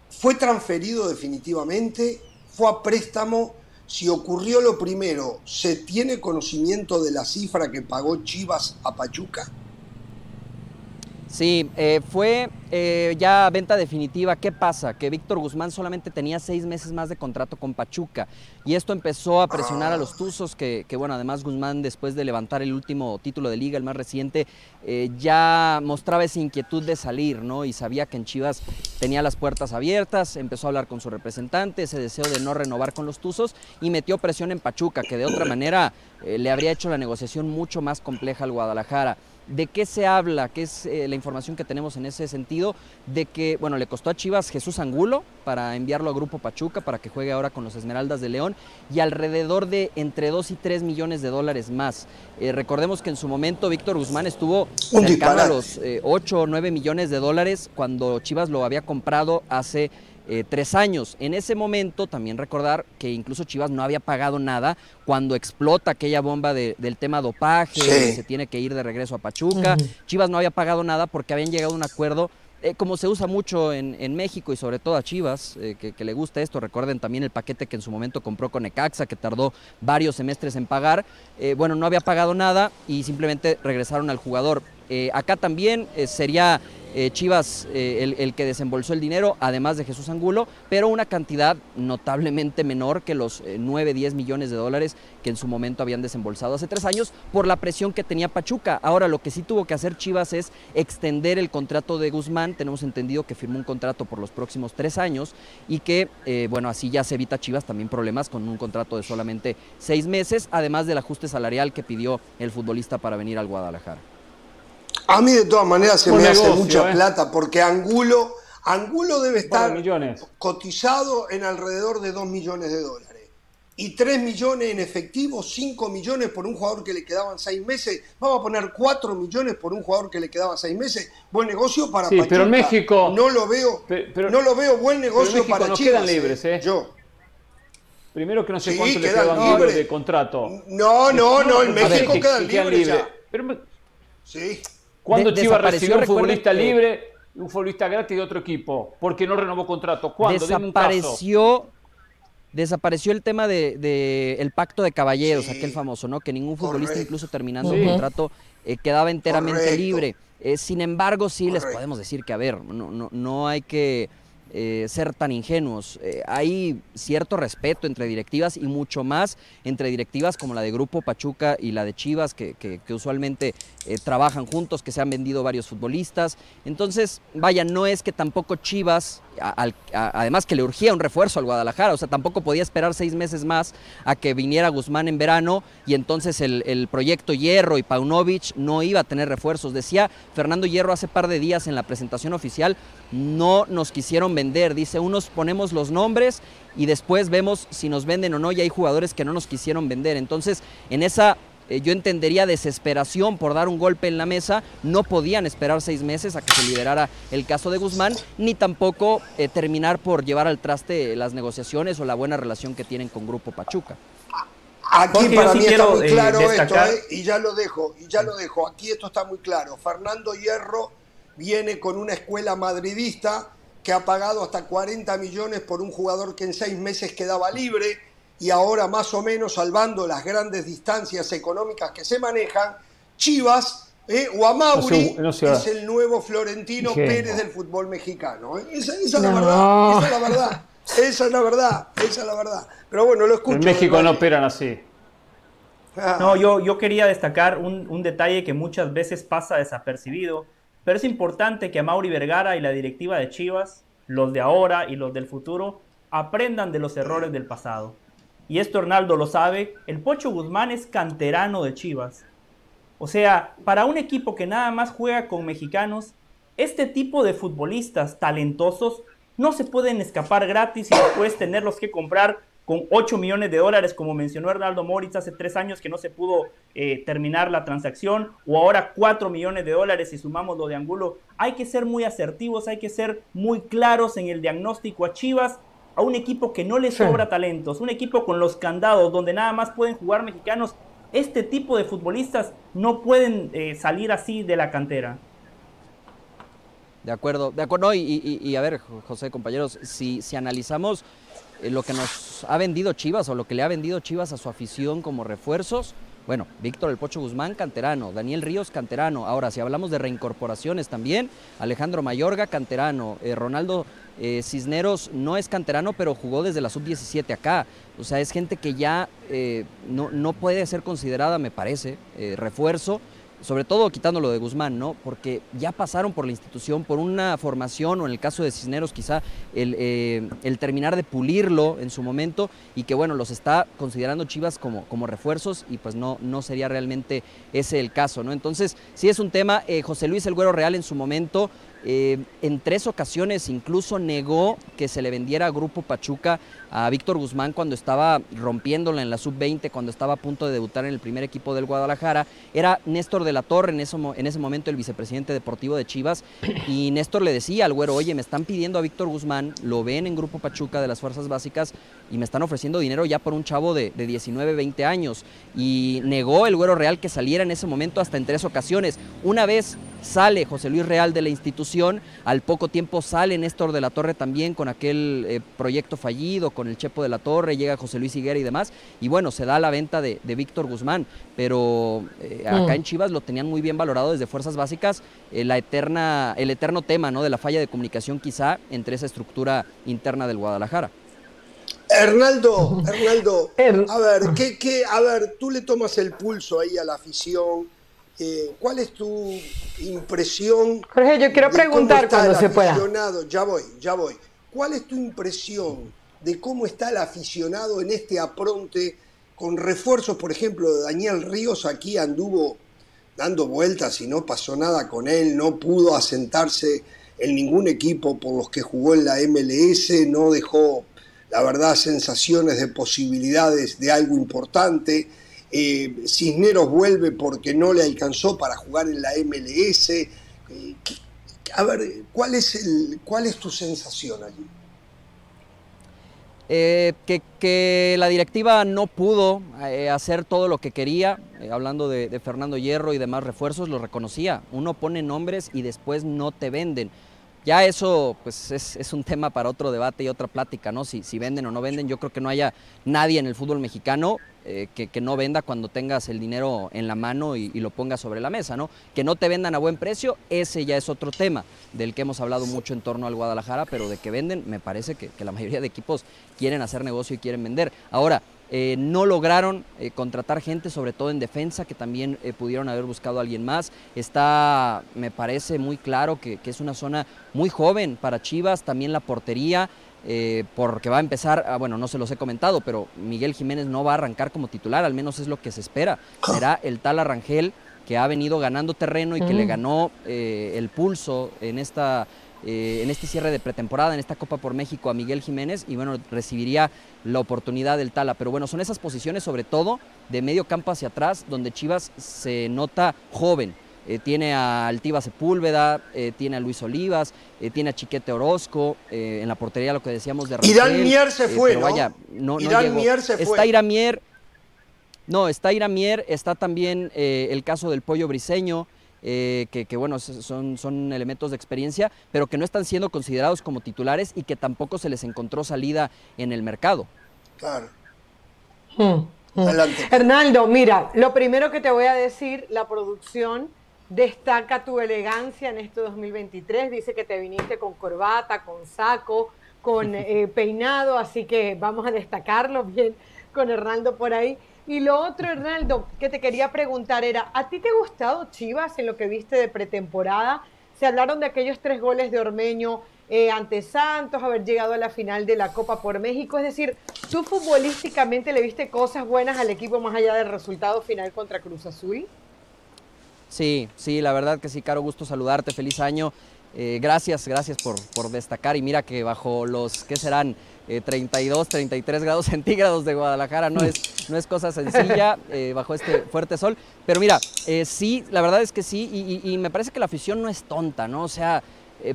¿fue transferido definitivamente? ¿Fue a préstamo? Si ocurrió lo primero, ¿se tiene conocimiento de la cifra que pagó Chivas a Pachuca? Sí, eh, fue eh, ya venta definitiva. ¿Qué pasa? Que Víctor Guzmán solamente tenía seis meses más de contrato con Pachuca y esto empezó a presionar a los Tuzos, que, bueno, además Guzmán después de levantar el último título de liga, el más reciente, eh, ya mostraba esa inquietud de salir, ¿no? Y sabía que en Chivas tenía las puertas abiertas, empezó a hablar con su representante, ese deseo de no renovar con los Tuzos y metió presión en Pachuca, que de otra manera le habría hecho la negociación mucho más compleja al Guadalajara. ¿De qué se habla? ¿Qué es eh, la información que tenemos en ese sentido? De que, bueno, le costó a Chivas Jesús Angulo para enviarlo a Grupo Pachuca para que juegue ahora con los Esmeraldas de León y alrededor de entre 2 y 3 millones de dólares más. Eh, recordemos que en su momento Víctor Guzmán estuvo cercano a los 8 o 9 millones de dólares cuando Chivas lo había comprado hace eh, tres años. En ese momento también recordar que incluso Chivas no había pagado nada cuando explota aquella bomba del tema dopaje, se tiene que ir de regreso a Pachuca. Chivas no había pagado nada porque habían llegado a un acuerdo eh, como se usa mucho en, México y sobre todo a Chivas, eh, que, le gusta esto, recuerden también el paquete que en su momento compró con Ecaxa, que tardó varios semestres en pagar, bueno, no había pagado nada y simplemente regresaron al jugador. Eh, acá también eh, sería eh, Chivas eh, el, que desembolsó el dinero, además de Jesús Angulo, pero una cantidad notablemente menor que los 9, eh, 10 millones de dólares que en su momento habían desembolsado hace tres años por la presión que tenía Pachuca. Ahora lo que sí tuvo que hacer Chivas es extender el contrato de Guzmán. Tenemos entendido que firmó un contrato por los próximos tres años y que, bueno, así ya se evita Chivas también problemas con un contrato de solamente seis meses, además del ajuste salarial que pidió el futbolista para venir al Guadalajara. A mí de todas maneras se me hace mucha ¿eh? plata porque Angulo, Angulo debe estar cotizado en alrededor de 2 millones de dólares. Y 3 millones en efectivo, 5 millones por un jugador que le quedaban 6 meses. Vamos a poner 4 millones por un jugador que le quedaban 6 meses. Buen negocio para sí, pero en México no lo veo, no lo veo buen negocio para no Chivas. quedan libres, ¿eh? Yo. Primero que no sé cuánto le quedan libres de contrato. No, no, no, en México quedan libres. Pero, sí. ¿Cuándo Chivas recibió un futbolista libre un futbolista gratis de otro equipo? Porque no renovó contrato. ¿Cuándo? Desapareció, desapareció el tema del de, el pacto de caballeros, aquel famoso, ¿no? Que ningún futbolista, incluso terminando el contrato, eh, quedaba enteramente libre. Eh, sin embargo, sí les podemos decir que, a ver, no, no, no hay que eh, ser tan ingenuos. Eh, hay cierto respeto entre directivas y mucho más entre directivas como la de Grupo Pachuca y la de Chivas, que, usualmente eh, trabajan juntos, que se han vendido varios futbolistas. Entonces, vaya, no es que tampoco Chivas además que le urgía un refuerzo al Guadalajara, o sea, tampoco podía esperar seis meses más a que viniera Guzmán en verano y entonces el, proyecto Hierro y Paunovic no iba a tener refuerzos. Decía Fernando Hierro hace par de días en la presentación oficial, no nos quisieron vender, dice, unos ponemos los nombres y después vemos si nos venden o no y hay jugadores que no nos quisieron vender. Entonces, en esa eh, yo entendería desesperación por dar un golpe en la mesa, no podían esperar seis meses a que se liberara el caso de Guzmán, ni tampoco eh, terminar por llevar al traste las negociaciones o la buena relación que tienen con Grupo Pachuca. Aquí para mí está muy eh, claro esto, y ya lo dejo, y ya lo dejo. Aquí esto está muy claro. Fernando Hierro viene con una escuela madridista que ha pagado hasta 40 millones por un jugador que en seis meses quedaba libre y ahora más o menos salvando las grandes distancias económicas que se manejan, Chivas eh, o Amauri es el nuevo Florentino Pérez del fútbol mexicano. ¿eh? Esa, es la verdad, esa es la verdad, esa es la verdad, esa es la verdad. Pero bueno, lo escucho. En México no operan así. Ah. No, yo, yo quería destacar un, un, detalle que muchas veces pasa desapercibido, pero es importante que Amauri Vergara y la directiva de Chivas, los de ahora y los del futuro, aprendan de los errores del pasado y esto Hernaldo lo sabe, el Pocho Guzmán es canterano de Chivas. O sea, para un equipo que nada más juega con mexicanos, este tipo de futbolistas talentosos no se pueden escapar gratis y después tenerlos que comprar con 8 millones de dólares, como mencionó Hernaldo Moritz hace tres años que no se pudo eh, terminar la transacción, o ahora 4 millones de dólares si sumamos lo de Angulo. Hay que ser muy asertivos, hay que ser muy claros en el diagnóstico a Chivas a un equipo que no le sobra talentos, un equipo con los candados donde nada más pueden jugar mexicanos, este tipo de futbolistas no pueden eh, salir así de la cantera. De acuerdo, de acuerdo. y, a ver, José, compañeros, si, si analizamos eh, lo que nos ha vendido Chivas o lo que le ha vendido Chivas a su afición como refuerzos, bueno, Víctor El Pocho Guzmán, canterano, Daniel Ríos, canterano. Ahora, si hablamos de reincorporaciones también, Alejandro Mayorga, canterano, eh, Ronaldo eh, Cisneros no es canterano, pero jugó desde la sub-17 acá. O sea, es gente que ya eh, no, no, puede ser considerada, me parece, refuerzo sobre todo quitándolo de Guzmán, ¿no? Porque ya pasaron por la institución, por una formación, o en el caso de Cisneros quizá el, eh, el terminar de pulirlo en su momento, y que bueno, los está considerando Chivas como, como refuerzos, y pues no, no sería realmente ese el caso, ¿no? Entonces, sí es un tema, eh, José Luis El Güero Real en su momento eh, en tres ocasiones incluso negó que se le vendiera a Grupo Pachuca a Víctor Guzmán cuando estaba rompiéndola en la sub-20, cuando estaba a punto de debutar en el primer equipo del Guadalajara. Era Néstor de la Torre, en ese, en ese momento el vicepresidente deportivo de Chivas, y Néstor le decía al güero, oye, me están pidiendo a Víctor Guzmán, lo ven en Grupo Pachuca de las Fuerzas Básicas y me están ofreciendo dinero ya por un chavo de, de 19, 20 años. Y negó el güero real que saliera en ese momento hasta en tres ocasiones. Una vez Sale José Luis Real de la institución, al poco tiempo sale Néstor de la Torre también con aquel eh, proyecto fallido, con el Chepo de la Torre, llega José Luis Higuera y demás, y bueno, se da la venta de, Víctor Guzmán, pero eh, acá mm. en Chivas lo tenían muy bien valorado desde Fuerzas Básicas, eh, la eterna, el eterno tema ¿no? de la falla de comunicación quizá entre esa estructura interna del Guadalajara. Hernaldo, Hernaldo, a ver, ¿qué, qué, a ver, tú le tomas el pulso ahí a la afición. Eh, ¿Cuál es tu impresión? Jorge, yo quiero preguntar cuando se pueda. Ya voy, ya voy. ¿Cuál es tu impresión de cómo está el aficionado en este apronte con refuerzos? Por ejemplo, Daniel Ríos aquí anduvo dando vueltas y no pasó nada con él, no pudo asentarse en ningún equipo por los que jugó en la MLS, no dejó la verdad, sensaciones de posibilidades de algo importante. Eh, Cisneros vuelve porque no le alcanzó para jugar en la MLS. Eh, a ver, ¿cuál es, el, ¿cuál es tu sensación allí? Eh, que, la directiva no pudo hacer todo lo que quería, hablando de, de, Fernando Hierro y demás refuerzos, lo reconocía. Uno pone nombres y después no te venden. Ya eso pues es, un tema para otro debate y otra plática, ¿no? Si, si venden o no venden, yo creo que no haya nadie en el fútbol mexicano eh, que, no venda cuando tengas el dinero en la mano y, lo pongas sobre la mesa, ¿no? Que no te vendan a buen precio, ese ya es otro tema del que hemos hablado mucho en torno al Guadalajara, pero de que venden, me parece que, la mayoría de equipos quieren hacer negocio y quieren vender. Ahora, eh, no lograron eh, contratar gente, sobre todo en defensa, que también pudieron haber buscado a alguien más. Está, me parece muy claro que, es una zona muy joven para Chivas, también la portería. Porque va a empezar, ah, bueno, no se los he comentado, pero Miguel Jiménez no va a arrancar como titular, al menos es lo que se espera. Será el tal Arrangel que ha venido ganando terreno y que le ganó el pulso en esta eh, en este cierre de pretemporada, en esta Copa por México a Miguel Jiménez y bueno, recibiría la oportunidad del Tala. Pero bueno, son esas posiciones sobre todo de medio campo hacia atrás donde Chivas se nota joven. Eh, tiene a Altiva Sepúlveda, eh, tiene a Luis Olivas, tiene a Chiquete Orozco, en la portería lo que decíamos de Irán Mier se fue, ¿no? Vaya, no, Irán Mier se fue. Está Iramier, no, está Iramier, está también el caso del Pollo Briseño, eh, que, bueno, son, son elementos de experiencia, pero que no están siendo considerados como titulares y que tampoco se les encontró salida en el mercado. Claro. Hmm, hmm. Adelante. Hernaldo, mira, lo primero que te voy a decir, la producción destaca tu elegancia en este 2023, dice que te viniste con corbata, con saco, con eh, peinado, así que vamos a destacarlo bien con Hernaldo por ahí. Y lo otro, Hernaldo, que te quería preguntar era, ¿a ti te ha gustado Chivas en lo que viste de pretemporada? Se hablaron de aquellos tres goles de Ormeño eh, ante Santos, haber llegado a la final de la Copa por México. Es decir, ¿tú futbolísticamente le viste cosas buenas al equipo más allá del resultado final contra Cruz Azul? Sí, sí, la verdad que sí, Caro, gusto saludarte, feliz año. Eh, gracias, gracias por, por destacar y mira que bajo los, ¿qué serán? 32, eh, 33 grados centígrados de Guadalajara, no es, no es cosa sencilla eh, bajo este fuerte sol. Pero mira, eh, sí, la verdad es que sí, y, me parece que la afición no es tonta, ¿no? O sea,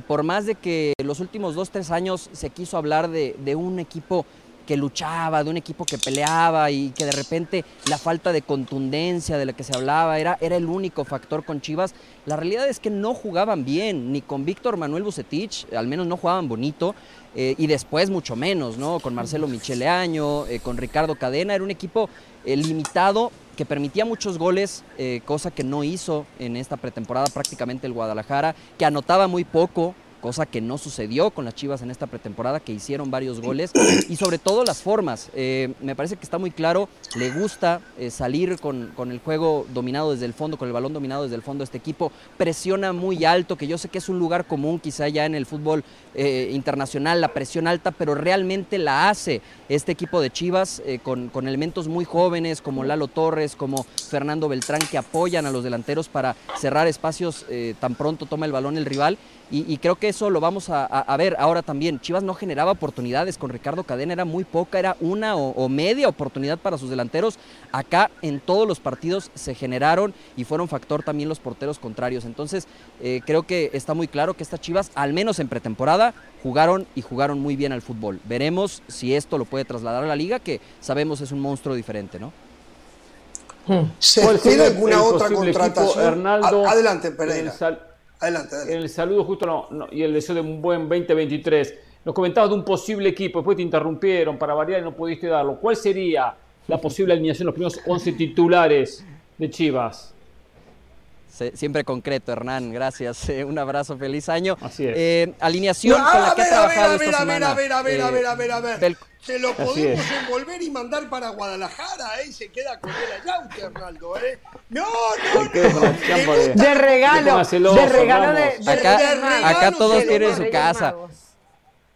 por más de que los últimos dos, tres años se quiso hablar de, de un equipo que luchaba, de un equipo que peleaba y que de repente la falta de contundencia de la que se hablaba era, era el único factor con Chivas. La realidad es que no jugaban bien, ni con Víctor Manuel Bucetich, al menos no jugaban bonito. Eh, y después mucho menos, ¿no? Con Marcelo Michele Año, eh, con Ricardo Cadena, era un equipo eh, limitado que permitía muchos goles, cosa que no hizo en esta pretemporada prácticamente el Guadalajara, que anotaba muy poco, cosa que no sucedió con las Chivas en esta pretemporada, que hicieron varios goles, y sobre todo las formas. Eh, me parece que está muy claro, le gusta eh, salir con, el juego dominado desde el fondo, con el balón dominado desde el fondo este equipo, presiona muy alto, que yo sé que es un lugar común quizá ya en el fútbol eh, internacional, la presión alta, pero realmente la hace este equipo de Chivas con, con elementos muy jóvenes como Lalo Torres, como Fernando Beltrán, que apoyan a los delanteros para cerrar espacios tan pronto toma el balón el rival y, creo que eso lo vamos a, ver ahora también. Chivas no generaba oportunidades con Ricardo Cadena, era muy poca, era una o, media oportunidad para sus delanteros. Acá en todos los partidos se generaron y fueron factor también los porteros contrarios. Entonces eh, creo que está muy claro que estas Chivas, al menos en pretemporada, jugaron y jugaron muy bien al fútbol. Veremos si esto lo puede trasladar a la liga, que sabemos es un monstruo diferente, ¿no? ¿Se tiene alguna otra contratación? Adelante, Pereira. Adelante, El saludo justo no, y el deseo de un buen 2023. Nos comentabas de un posible equipo, después te interrumpieron para variar y no pudiste darlo. ¿Cuál sería la posible alineación, los primeros 11 titulares de Chivas? Siempre concreto, Hernán, gracias. un abrazo, feliz año. Así es. Eh, alineación con la que ha trabajado esta semana. A ver, a ver, a ver, a ver, a ver. Se lo podemos envolver y mandar para Guadalajara, ¿eh? Se queda con él allá usted, Arnaldo, ¿eh? No, no, no. De, regalo. De regalo de, acá, acá todos tienen su casa.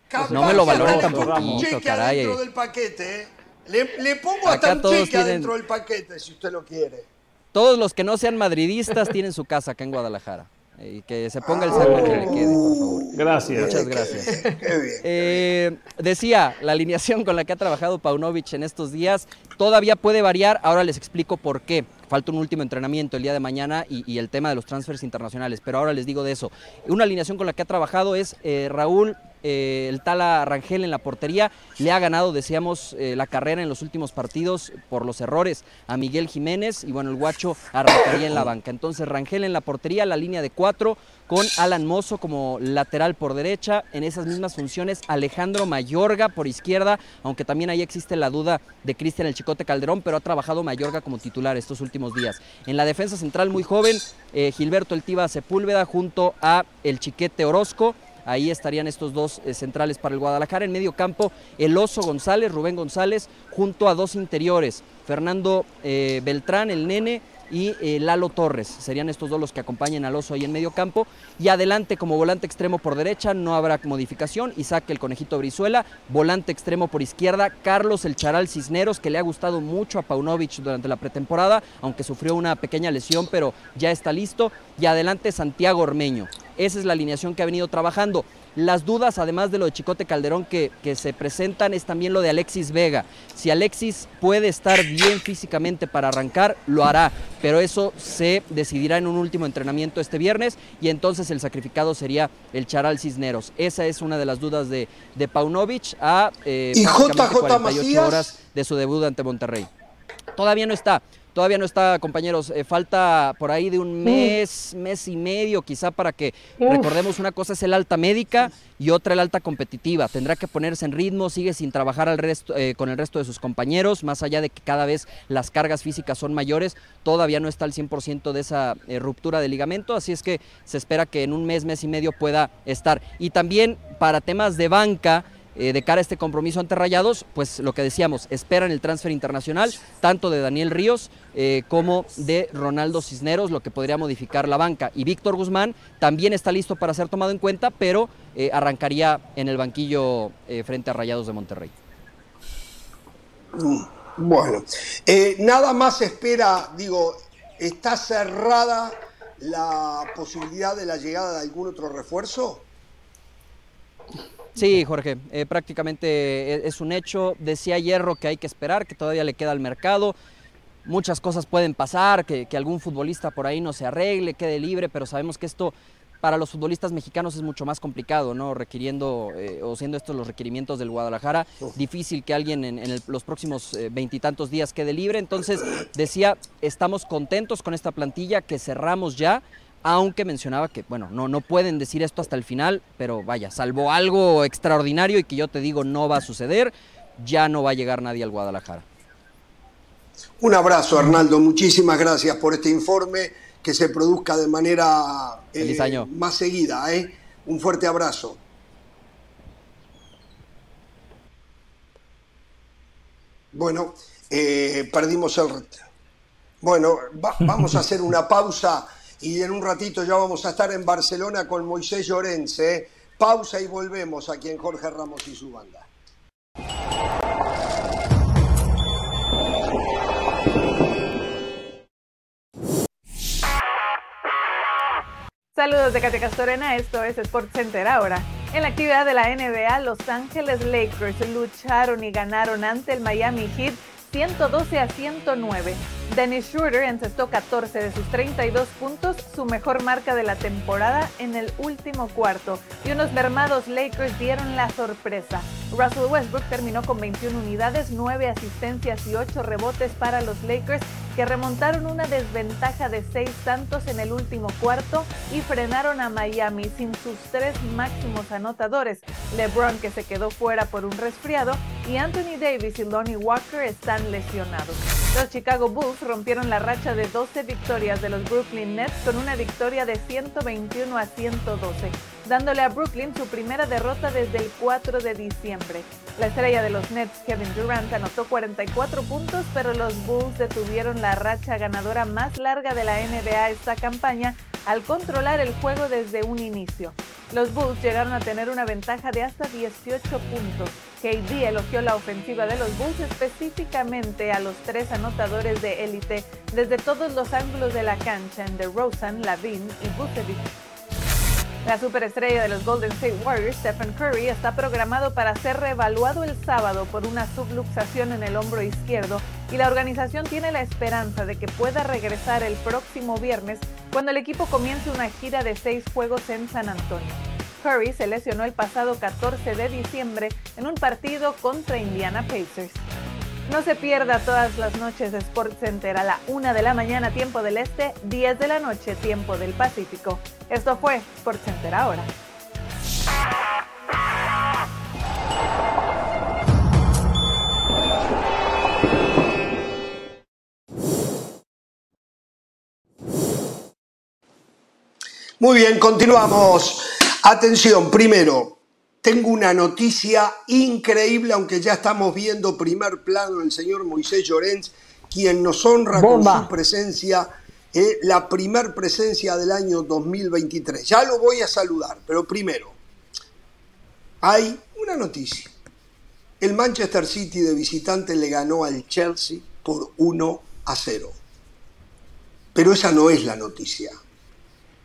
Pues no me lo valoren tan poquito, caray. Dentro del paquete, ¿eh? Le, le pongo hasta un cheque adentro del paquete, si usted lo quiere todos los que no sean madridistas tienen su casa acá en Guadalajara. Y que se ponga el saco que le quede, por favor. Gracias. Muchas gracias. Eh, decía, la alineación con la que ha trabajado Paunovic en estos días todavía puede variar. Ahora les explico por qué. Falta un último entrenamiento el día de mañana y, el tema de los transfers internacionales. Pero ahora les digo de eso. Una alineación con la que ha trabajado es eh, Raúl eh, el Tala Rangel en la portería le ha ganado, decíamos, eh, la carrera en los últimos partidos por los errores a Miguel Jiménez y bueno, el guacho arrancaría en la banca. Entonces Rangel en la portería, la línea de cuatro, con Alan Mozo como lateral por derecha, en esas mismas funciones Alejandro Mayorga por izquierda, aunque también ahí existe la duda de Cristian el Chicote Calderón, pero ha trabajado Mayorga como titular estos últimos días. En la defensa central muy joven, eh, Gilberto El Sepúlveda junto a el Chiquete Orozco, Ahí estarían estos dos eh, centrales para el Guadalajara. En medio campo, el Oso González, Rubén González, junto a dos interiores, Fernando eh, Beltrán, el nene, y eh, Lalo Torres. Serían estos dos los que acompañen al oso ahí en medio campo. Y adelante como volante extremo por derecha, no habrá modificación. Isaac el conejito Brizuela, volante extremo por izquierda, Carlos el Charal Cisneros, que le ha gustado mucho a Paunovic durante la pretemporada, aunque sufrió una pequeña lesión, pero ya está listo. Y adelante Santiago Ormeño. Esa es la alineación que ha venido trabajando. Las dudas, además de lo de Chicote Calderón que, que, se presentan, es también lo de Alexis Vega. Si Alexis puede estar bien físicamente para arrancar, lo hará, pero eso se decidirá en un último entrenamiento este viernes y entonces el sacrificado sería el Charal Cisneros. Esa es una de las dudas de, de Paunovic a eh, ¿Y JJ 48 horas de su debut ante Monterrey. Todavía no está. Todavía no está, compañeros. Eh, falta por ahí de un mes, mes y medio quizá para que recordemos una cosa es el alta médica y otra el alta competitiva. Tendrá que ponerse en ritmo, sigue sin trabajar al resto, eh, con el resto de sus compañeros, más allá de que cada vez las cargas físicas son mayores, todavía no está al 100% de esa eh, ruptura de ligamento, así es que se espera que en un mes, mes y medio pueda estar. Y también para temas de banca, eh, de cara a este compromiso ante Rayados, pues lo que decíamos, esperan el transfer internacional, tanto de Daniel Ríos eh, como de Ronaldo Cisneros, lo que podría modificar la banca. Y Víctor Guzmán también está listo para ser tomado en cuenta, pero eh, arrancaría en el banquillo frente a Rayados de Monterrey. Bueno, nada más espera, digo, está cerrada la posibilidad de la llegada de algún otro refuerzo. Sí, Jorge, eh, prácticamente e, es un hecho. Decía Hierro que hay que esperar, que todavía le queda al mercado. Muchas cosas pueden pasar, que, algún futbolista por ahí no se arregle, quede libre, pero sabemos que esto para los futbolistas mexicanos es mucho más complicado, ¿no? Requiriendo eh, o siendo estos los requerimientos del Guadalajara, difícil que alguien en, los próximos eh, veintitantos días quede libre. Entonces, decía, estamos contentos con esta plantilla que cerramos ya aunque mencionaba que, bueno, no, no pueden decir esto hasta el final, pero vaya, salvo algo extraordinario y que yo te digo no va a suceder, ya no va a llegar nadie al Guadalajara. Un abrazo, Arnaldo, muchísimas gracias por este informe, que se produzca de manera eh, más seguida. ¿eh? Un fuerte abrazo. Bueno, eh, perdimos el... Bueno, vamos a hacer una pausa y en un ratito ya vamos a estar en Barcelona con Moisés Llorense. ¿eh? Pausa y volvemos aquí en Jorge Ramos y su banda. Saludos de Katia Castorena, esto es Sport Center ahora. En la actividad de la NBA, Los Ángeles Lakers lucharon y ganaron ante el Miami Heat 112 a 109. Dennis Schroeder encestó 14 de sus 32 puntos, su mejor marca de la temporada en el último cuarto, y unos mermados Lakers dieron la sorpresa. Russell Westbrook terminó con 21 unidades, 9 asistencias y 8 rebotes para los Lakers, que remontaron una desventaja de 6 tantos en el último cuarto y frenaron a Miami sin sus tres máximos anotadores, LeBron que se quedó fuera por un resfriado y Anthony Davis y Lonnie Walker están lesionados. Los Chicago Bulls rompieron la racha de 12 victorias de los Brooklyn Nets con una victoria de 121 a 112, dándole a Brooklyn su primera derrota desde el 4 de diciembre. La estrella de los Nets, Kevin Durant, anotó 44 puntos, pero los Bulls detuvieron la racha ganadora más larga de la NBA esta campaña al controlar el juego desde un inicio. Los Bulls llegaron a tener una ventaja de hasta 18 puntos. KD elogió la ofensiva de los Bulls específicamente a los tres anotadores de élite desde todos los ángulos de la cancha en DeRozan, Lavin y Vucevic. La superestrella de los Golden State Warriors, Stephen Curry, está programado para ser reevaluado el sábado por una subluxación en el hombro izquierdo y la organización tiene la esperanza de que pueda regresar el próximo viernes cuando el equipo comience una gira de seis juegos en San Antonio. Curry se lesionó el pasado 14 de diciembre en un partido contra Indiana Pacers. No se pierda todas las noches de Center a la 1 de la mañana tiempo del Este, 10 de la noche tiempo del Pacífico. Esto fue Center ahora. Muy bien, continuamos. Atención, primero, tengo una noticia increíble, aunque ya estamos viendo primer plano el señor Moisés Llorens, quien nos honra con su presencia, eh, la primer presencia del año 2023. Ya lo voy a saludar, pero primero, hay una noticia. El Manchester City de visitante le ganó al Chelsea por 1 a 0. Pero esa no es la noticia.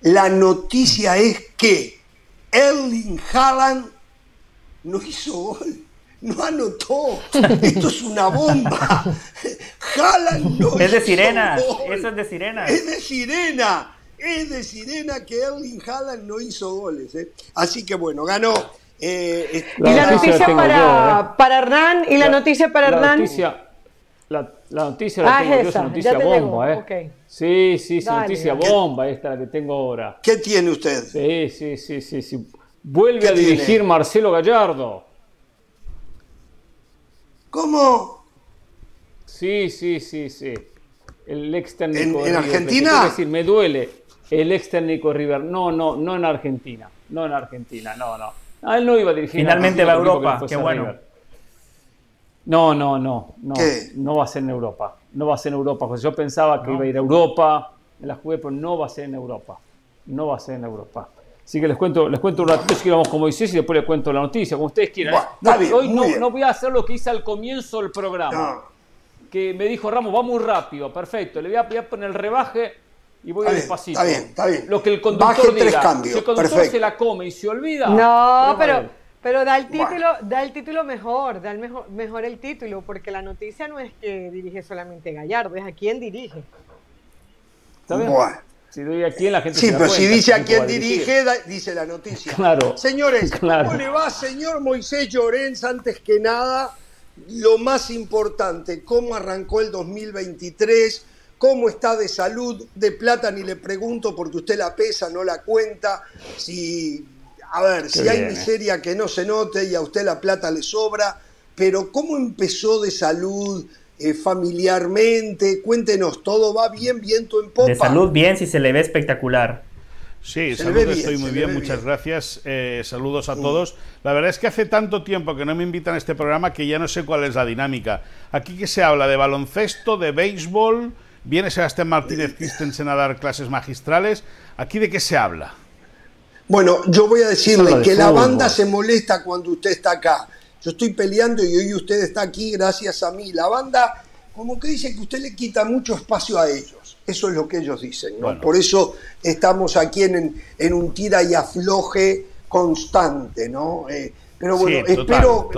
La noticia es que Erling Haaland no hizo gol, no anotó. Esto es una bomba. Haaland no Es de sirena, eso es de sirena. Es de sirena, es de sirena que Erling Haaland no hizo goles. ¿eh? Así que bueno, ganó. Eh, y la noticia para, ¿eh? para Hernán, y la, noticia para Hernán. la, noticia la ah, tengo esa, noticia bomba, ¿eh? Sí, sí, sí, noticia bomba esta la que tengo ahora. ¿Qué tiene usted? Sí, sí, sí, sí, sí. Vuelve a dirigir Marcelo Gallardo. ¿Cómo? Sí, sí, sí, sí. El ex técnico. ¿En, Argentina? decir, me duele. El ex técnico River. No, no, no en Argentina. No en Argentina, no, no. Ah, él no iba a dirigir. Finalmente va a Europa, qué bueno. No, no, no, no. No va a ser en Europa. No va a ser en Europa. Porque yo pensaba que iba a ir a Europa. En la jugué, pero no va a ser en Europa. No va a ser en Europa. Así que les cuento, les cuento un ratito si vamos como Moisés y después les cuento la noticia, como ustedes quieran. ¿eh? hoy no, voy a hacer lo que hice al comienzo del programa. Que me dijo Ramos, va muy rápido, perfecto. Le voy a, poner el rebaje y voy despacito. Está bien, está bien. Lo que el conductor diga. si el conductor se la come y se olvida. No, pero, pero da el título, da el título mejor, da el mejor, mejor el título, porque la noticia no es que dirige solamente Gallardo, es a quién dirige. ¿Está bien? Si doy a quién, la gente Sí, pero si dice a quién dirige, dice la noticia. Claro. Señores, ¿cómo le va, señor Moisés Llorens? Antes que nada, lo más importante, ¿cómo arrancó el 2023? ¿Cómo está de salud? De plata ni le pregunto porque usted la pesa, no la cuenta. Si, a ver, si hay ¿eh? miseria que no se note y a usted la plata le sobra, pero ¿cómo empezó de salud? Eh, familiarmente? Cuéntenos, ¿todo va bien, viento en popa? De salud bien, si se le ve espectacular. Sí, salud, estoy muy bien, muchas gracias. Eh, saludos a todos. La verdad es que hace tanto tiempo que no me invitan a este programa que ya no sé cuál es la dinámica. Aquí que se habla de baloncesto, de béisbol, viene Sebastián Martínez Christensen a dar clases magistrales. ¿Aquí de qué se habla? Bueno, yo voy a decirle que la banda se molesta cuando usted está acá. Yo estoy peleando y hoy usted está aquí gracias a mí. La banda como que dice que usted le quita mucho espacio a ellos. Eso es lo que ellos dicen. Por eso estamos aquí en, en, un tira y afloje constante. ¿no? Eh, pero bueno, espero,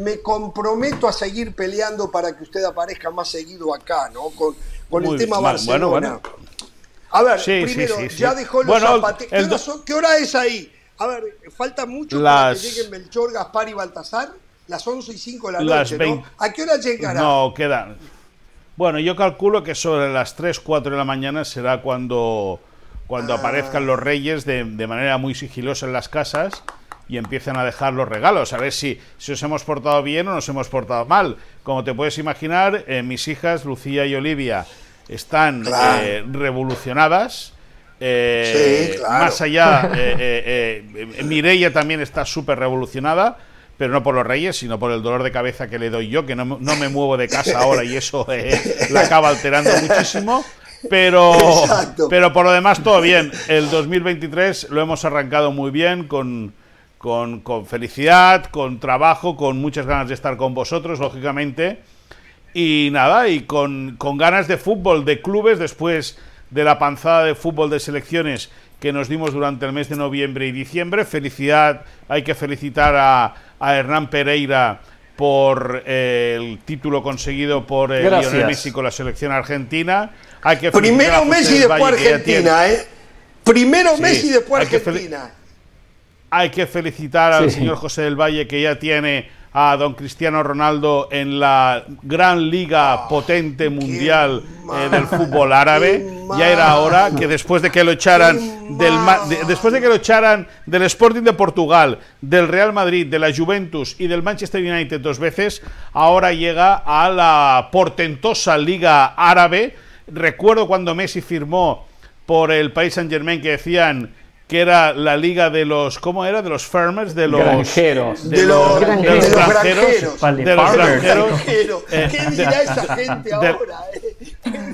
Me, comprometo a seguir peleando para que usted aparezca más seguido acá, ¿no? Con, con el tema Barcelona. A ver, primero, ya dejó los zapatos. ¿Qué, hora es ahí? A ver, falta mucho para que lleguen Melchor, Gaspar y Baltasar. Las 11 y 5 de la noche, ¿no? ¿A qué hora llegará? No, quedan. Bueno, yo calculo que sobre las 3, 4 de la mañana será cuando, cuando ah. aparezcan los reyes de, de manera muy sigilosa en las casas y empiezan a dejar los regalos, a ver si, si os hemos portado bien o nos hemos portado mal. Como te puedes imaginar, eh, mis hijas, Lucía y Olivia, están eh, revolucionadas. Eh, más allá, Mireia también está súper revolucionada, pero no por los reyes, sino por el dolor de cabeza que le doy yo, que no, no me muevo de casa ahora y eso la acaba alterando muchísimo. Pero, pero por lo demás todo bien. El 2023 lo hemos arrancado muy bien con con, felicidad, con trabajo, con muchas ganas de estar con vosotros, lógicamente. Y nada, y con, ganas de fútbol, de clubes, después de la panzada de fútbol de selecciones que nos dimos durante el mes de noviembre y diciembre. Felicidad, hay que felicitar a, Hernán Pereira por eh, el título conseguido por eh, Lionel Messi con la selección argentina. Hay que Primero Messi después Argentina, ¿eh? Primero Messi y después Argentina hay que felicitar al señor José del Valle que ya tiene a don Cristiano Ronaldo en la gran liga ah, potente mundial eh, del fútbol árabe. Ya era hora que después de que lo echaran del después de que lo echaran del Sporting de Portugal, del Real Madrid, de la Juventus y del Manchester United dos veces, ahora llega a la portentosa liga árabe. Recuerdo cuando Messi firmó por el país Saint Germain que decían que era la liga de los ¿cómo era? de los farmers de los granjeros de, los, granjeros de los granjeros ¿qué dirá esta gente ahora?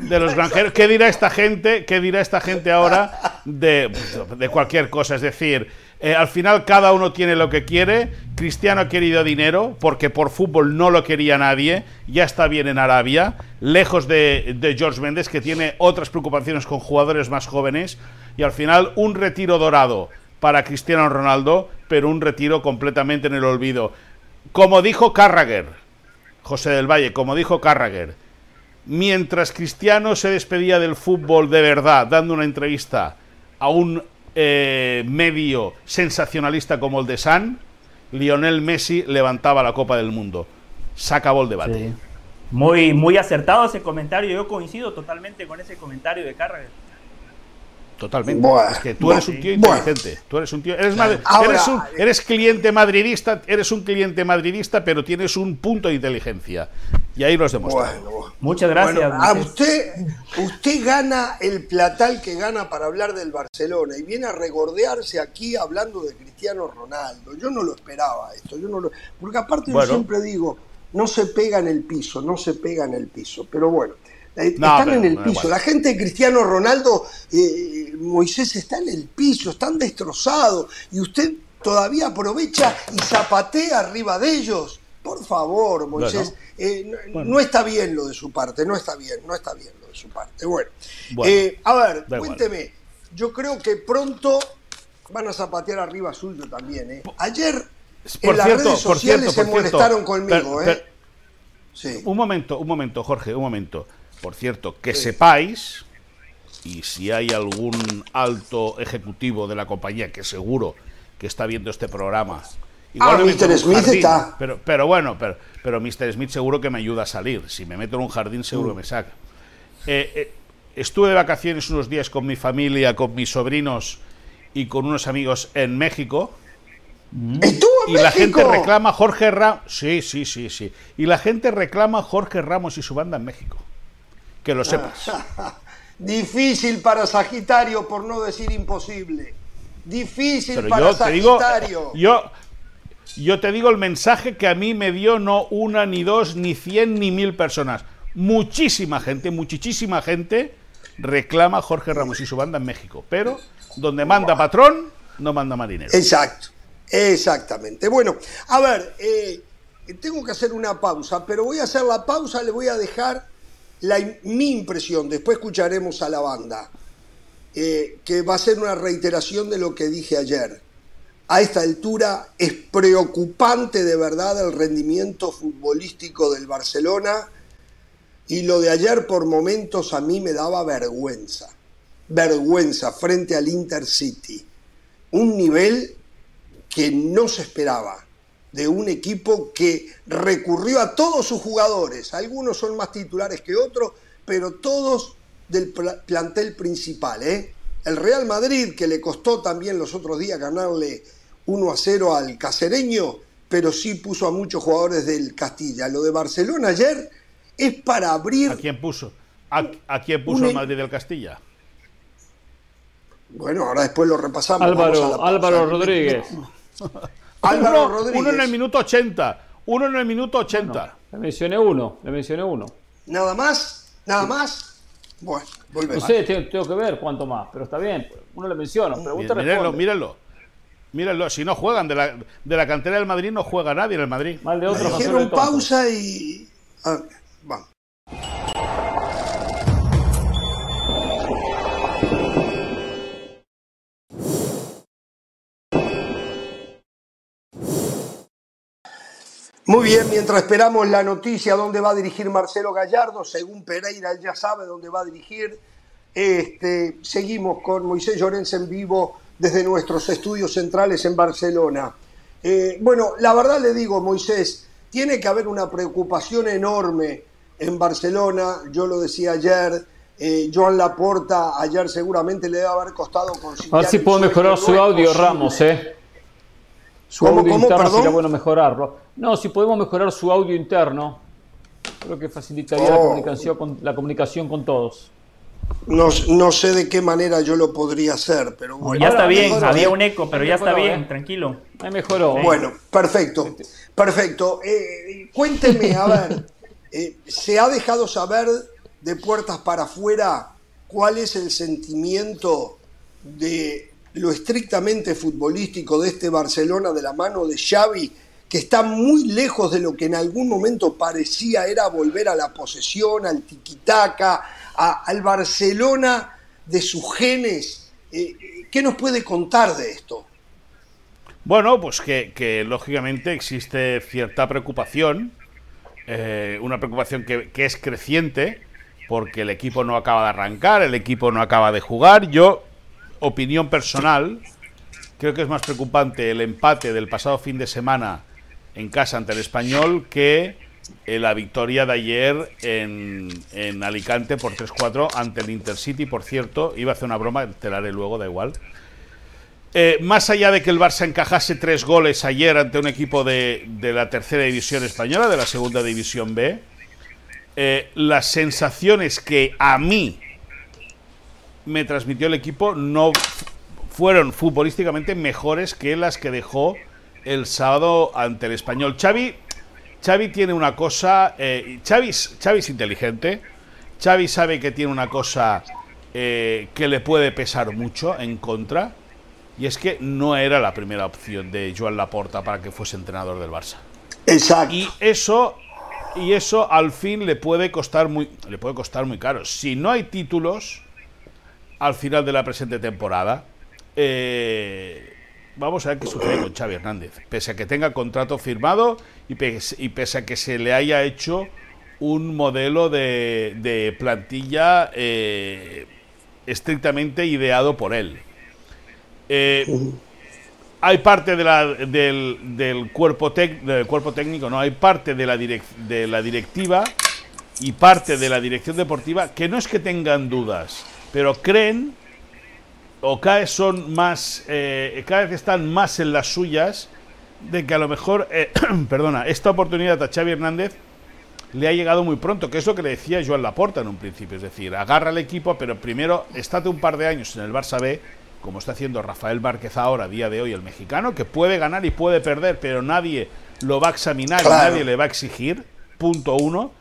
de los granjeros ¿qué dirá esta gente? ¿qué dirá esta gente ahora de, de cualquier cosa? es decir eh, al final cada uno tiene lo que quiere. Cristiano ha querido dinero porque por fútbol no lo quería nadie. Ya está bien en Arabia, lejos de, de George Mendes que tiene otras preocupaciones con jugadores más jóvenes. Y al final un retiro dorado para Cristiano Ronaldo, pero un retiro completamente en el olvido. Como dijo Carragher, José del Valle, como dijo Carragher, mientras Cristiano se despedía del fútbol de verdad, dando una entrevista a un eh, medio sensacionalista como el de San, Lionel Messi levantaba la Copa del Mundo. Se acabó el debate. Muy, muy acertado ese comentario. Yo coincido totalmente con ese comentario de Carragher. Totalmente. es que tú eres un tío inteligente. Tú eres un tío. Eres, eres, cliente madridista, eres un cliente madridista, pero tienes un punto de inteligencia. Y ahí lo has demostrado. Muchas gracias. a usted, usted gana el platal que gana para hablar del Barcelona y viene a regordearse aquí hablando de Cristiano Ronaldo. Yo no lo esperaba esto. Yo no lo, porque aparte yo siempre digo, no se pega en el piso, no se pega en el piso. Pero bueno. Eh, están en el piso. La gente de Cristiano Ronaldo, eh, Moisés está en el piso, están destrozados y usted todavía aprovecha y zapatea arriba de ellos. Por favor, Moisés, eh, no, está bien lo de su parte, no está bien, no está bien lo de su parte. Bueno, a ver, cuénteme, yo creo que pronto van a zapatear arriba suyo también. Ayer en las redes sociales se molestaron conmigo. Un momento, un momento, Jorge, un momento. Por cierto, que sepáis, y si hay algún alto ejecutivo de la compañía que seguro que está viendo este programa. ah, Mr. Smith está. Pero, pero bueno, pero, pero Mr. Smith seguro que me ayuda a salir. Si me meto en un jardín, seguro mm. me saca. Eh, eh, estuve de vacaciones unos días con mi familia, con mis sobrinos y con unos amigos en México. ¿Estuvo en y la gente reclama Jorge Ramos. Sí, sí, sí, sí. Y la gente reclama Jorge Ramos y su banda en México que lo sepas. Difícil para Sagitario, por no decir imposible. Difícil para Sagitario. yo, yo te digo el mensaje que a mí me dio no una, ni dos, ni cien, ni mil personas. Muchísima gente, muchísima gente reclama a Jorge Ramos y su banda en México. Pero donde manda patrón, no manda marinero. Exacto, exactamente. Bueno, a ver, eh, tengo que hacer una pausa, pero voy a hacer la pausa, le voy a dejar mi impresión, después escucharemos a la banda, eh, que va a ser una reiteración de lo que dije ayer. A esta altura es preocupante de verdad el rendimiento futbolístico del Barcelona. Y lo de ayer por momentos a mí me daba vergüenza. Vergüenza frente al Intercity. Un nivel que no se esperaba de un equipo que recurrió a todos sus jugadores. Algunos son más titulares que otros, pero todos del plantel principal. ¿eh? El Real Madrid, que le costó también los otros días ganarle 1 a 0 al casereño, pero sí puso a muchos jugadores del Castilla. Lo de Barcelona ayer es para abrir. ¿A quién puso? ¿A, quién puso el Madrid del Castilla? Bueno, ahora después lo repasamos. Álvaro, Álvaro Rodríguez. Álvaro uno, Rodríguez. Uno en el minuto 80. Uno en el minuto 80. le mencioné uno. Le mencioné uno. ¿Nada más? ¿Nada más? Bueno, volvemos. No sé, tengo, que ver cuánto más, pero está bien. Uno le menciona. Pregunta, mírenlo, mírenlo. Mírenlo, si no juegan de la, de la cantera del Madrid, no juega nadie en el Madrid. Mal de otro, Dijeron pausa y. Ah, Muy bien, mientras esperamos la noticia dónde va a dirigir Marcelo Gallardo, según Pereira él ya sabe dónde va a dirigir, este, seguimos con Moisés Llorens en vivo desde nuestros estudios centrales en Barcelona. Eh, bueno, la verdad le digo, Moisés, tiene que haber una preocupación enorme en Barcelona, yo lo decía ayer, eh, Joan Laporta ayer seguramente le debe haber costado conciliar... A ver si puedo mejorar su audio, Ramos, ¿eh? Su audio interno sería bueno mejorarlo. No, si podemos mejorar su audio interno, creo que facilitaría la, oh. comunicación con, la comunicación con todos. No, sé de qué manera yo lo podría hacer, pero bueno. Ya está bien, había un eco, pero ya está bien, ¿eh? tranquilo. Me mejoró. Bueno, perfecto, perfecto. Eh, cuénteme, a ver, eh, ¿se ha dejado saber de puertas para afuera cuál es el sentimiento de lo estrictamente futbolístico de este Barcelona de la mano de Xavi, que está muy lejos de lo que en algún momento parecía era volver a la posesión, al tiquitaca, al Barcelona de sus genes. Eh, ¿Qué nos puede contar de esto? Bueno, pues que, lógicamente existe cierta preocupación, eh, una preocupación que, que es creciente, porque el equipo no acaba de arrancar, el equipo no acaba de jugar. Yo opinión personal, creo que es más preocupante el empate del pasado fin de semana en casa ante el español que eh, la victoria de ayer en, en Alicante por 3-4 ante el Intercity, por cierto, iba a hacer una broma, te la haré luego, da igual. Eh, más allá de que el Barça encajase tres goles ayer ante un equipo de, de la tercera división española, de la segunda división B, eh, las sensaciones que a mí me transmitió el equipo no fueron futbolísticamente mejores que las que dejó el sábado ante el español. Xavi, Xavi tiene una cosa, eh, Xavi, es inteligente, Xavi sabe que tiene una cosa eh, que le puede pesar mucho en contra, y es que no era la primera opción de Joan Laporta para que fuese entrenador del Barça. Exacto. Y eso, y eso al fin le puede costar muy, le puede costar muy caro. Si no hay títulos, al final de la presente temporada. Eh, vamos a ver qué sucede con Xavi Hernández. Pese a que tenga contrato firmado y pese, a que se le haya hecho un modelo de, plantilla eh, estrictamente ideado por él. Eh, hay parte de la, del, cuerpo del cuerpo técnico, no, hay parte de la, de la directiva y parte de la dirección deportiva que no es que tengan dudas, pero creen o cada vez son más, eh, cada vez están más en las suyas de que a lo mejor, eh, perdona, esta oportunidad a Xavi Hernández le ha llegado muy pronto, que es lo que le decía Joan Laporta en un principio, es decir, agarra al equipo, pero primero estate un par de años en el Barça B, como está haciendo Rafael Márquez ahora, a día de hoy, el mexicano, que puede ganar y puede perder, pero nadie lo va a examinar y nadie le va a exigir, punto uno.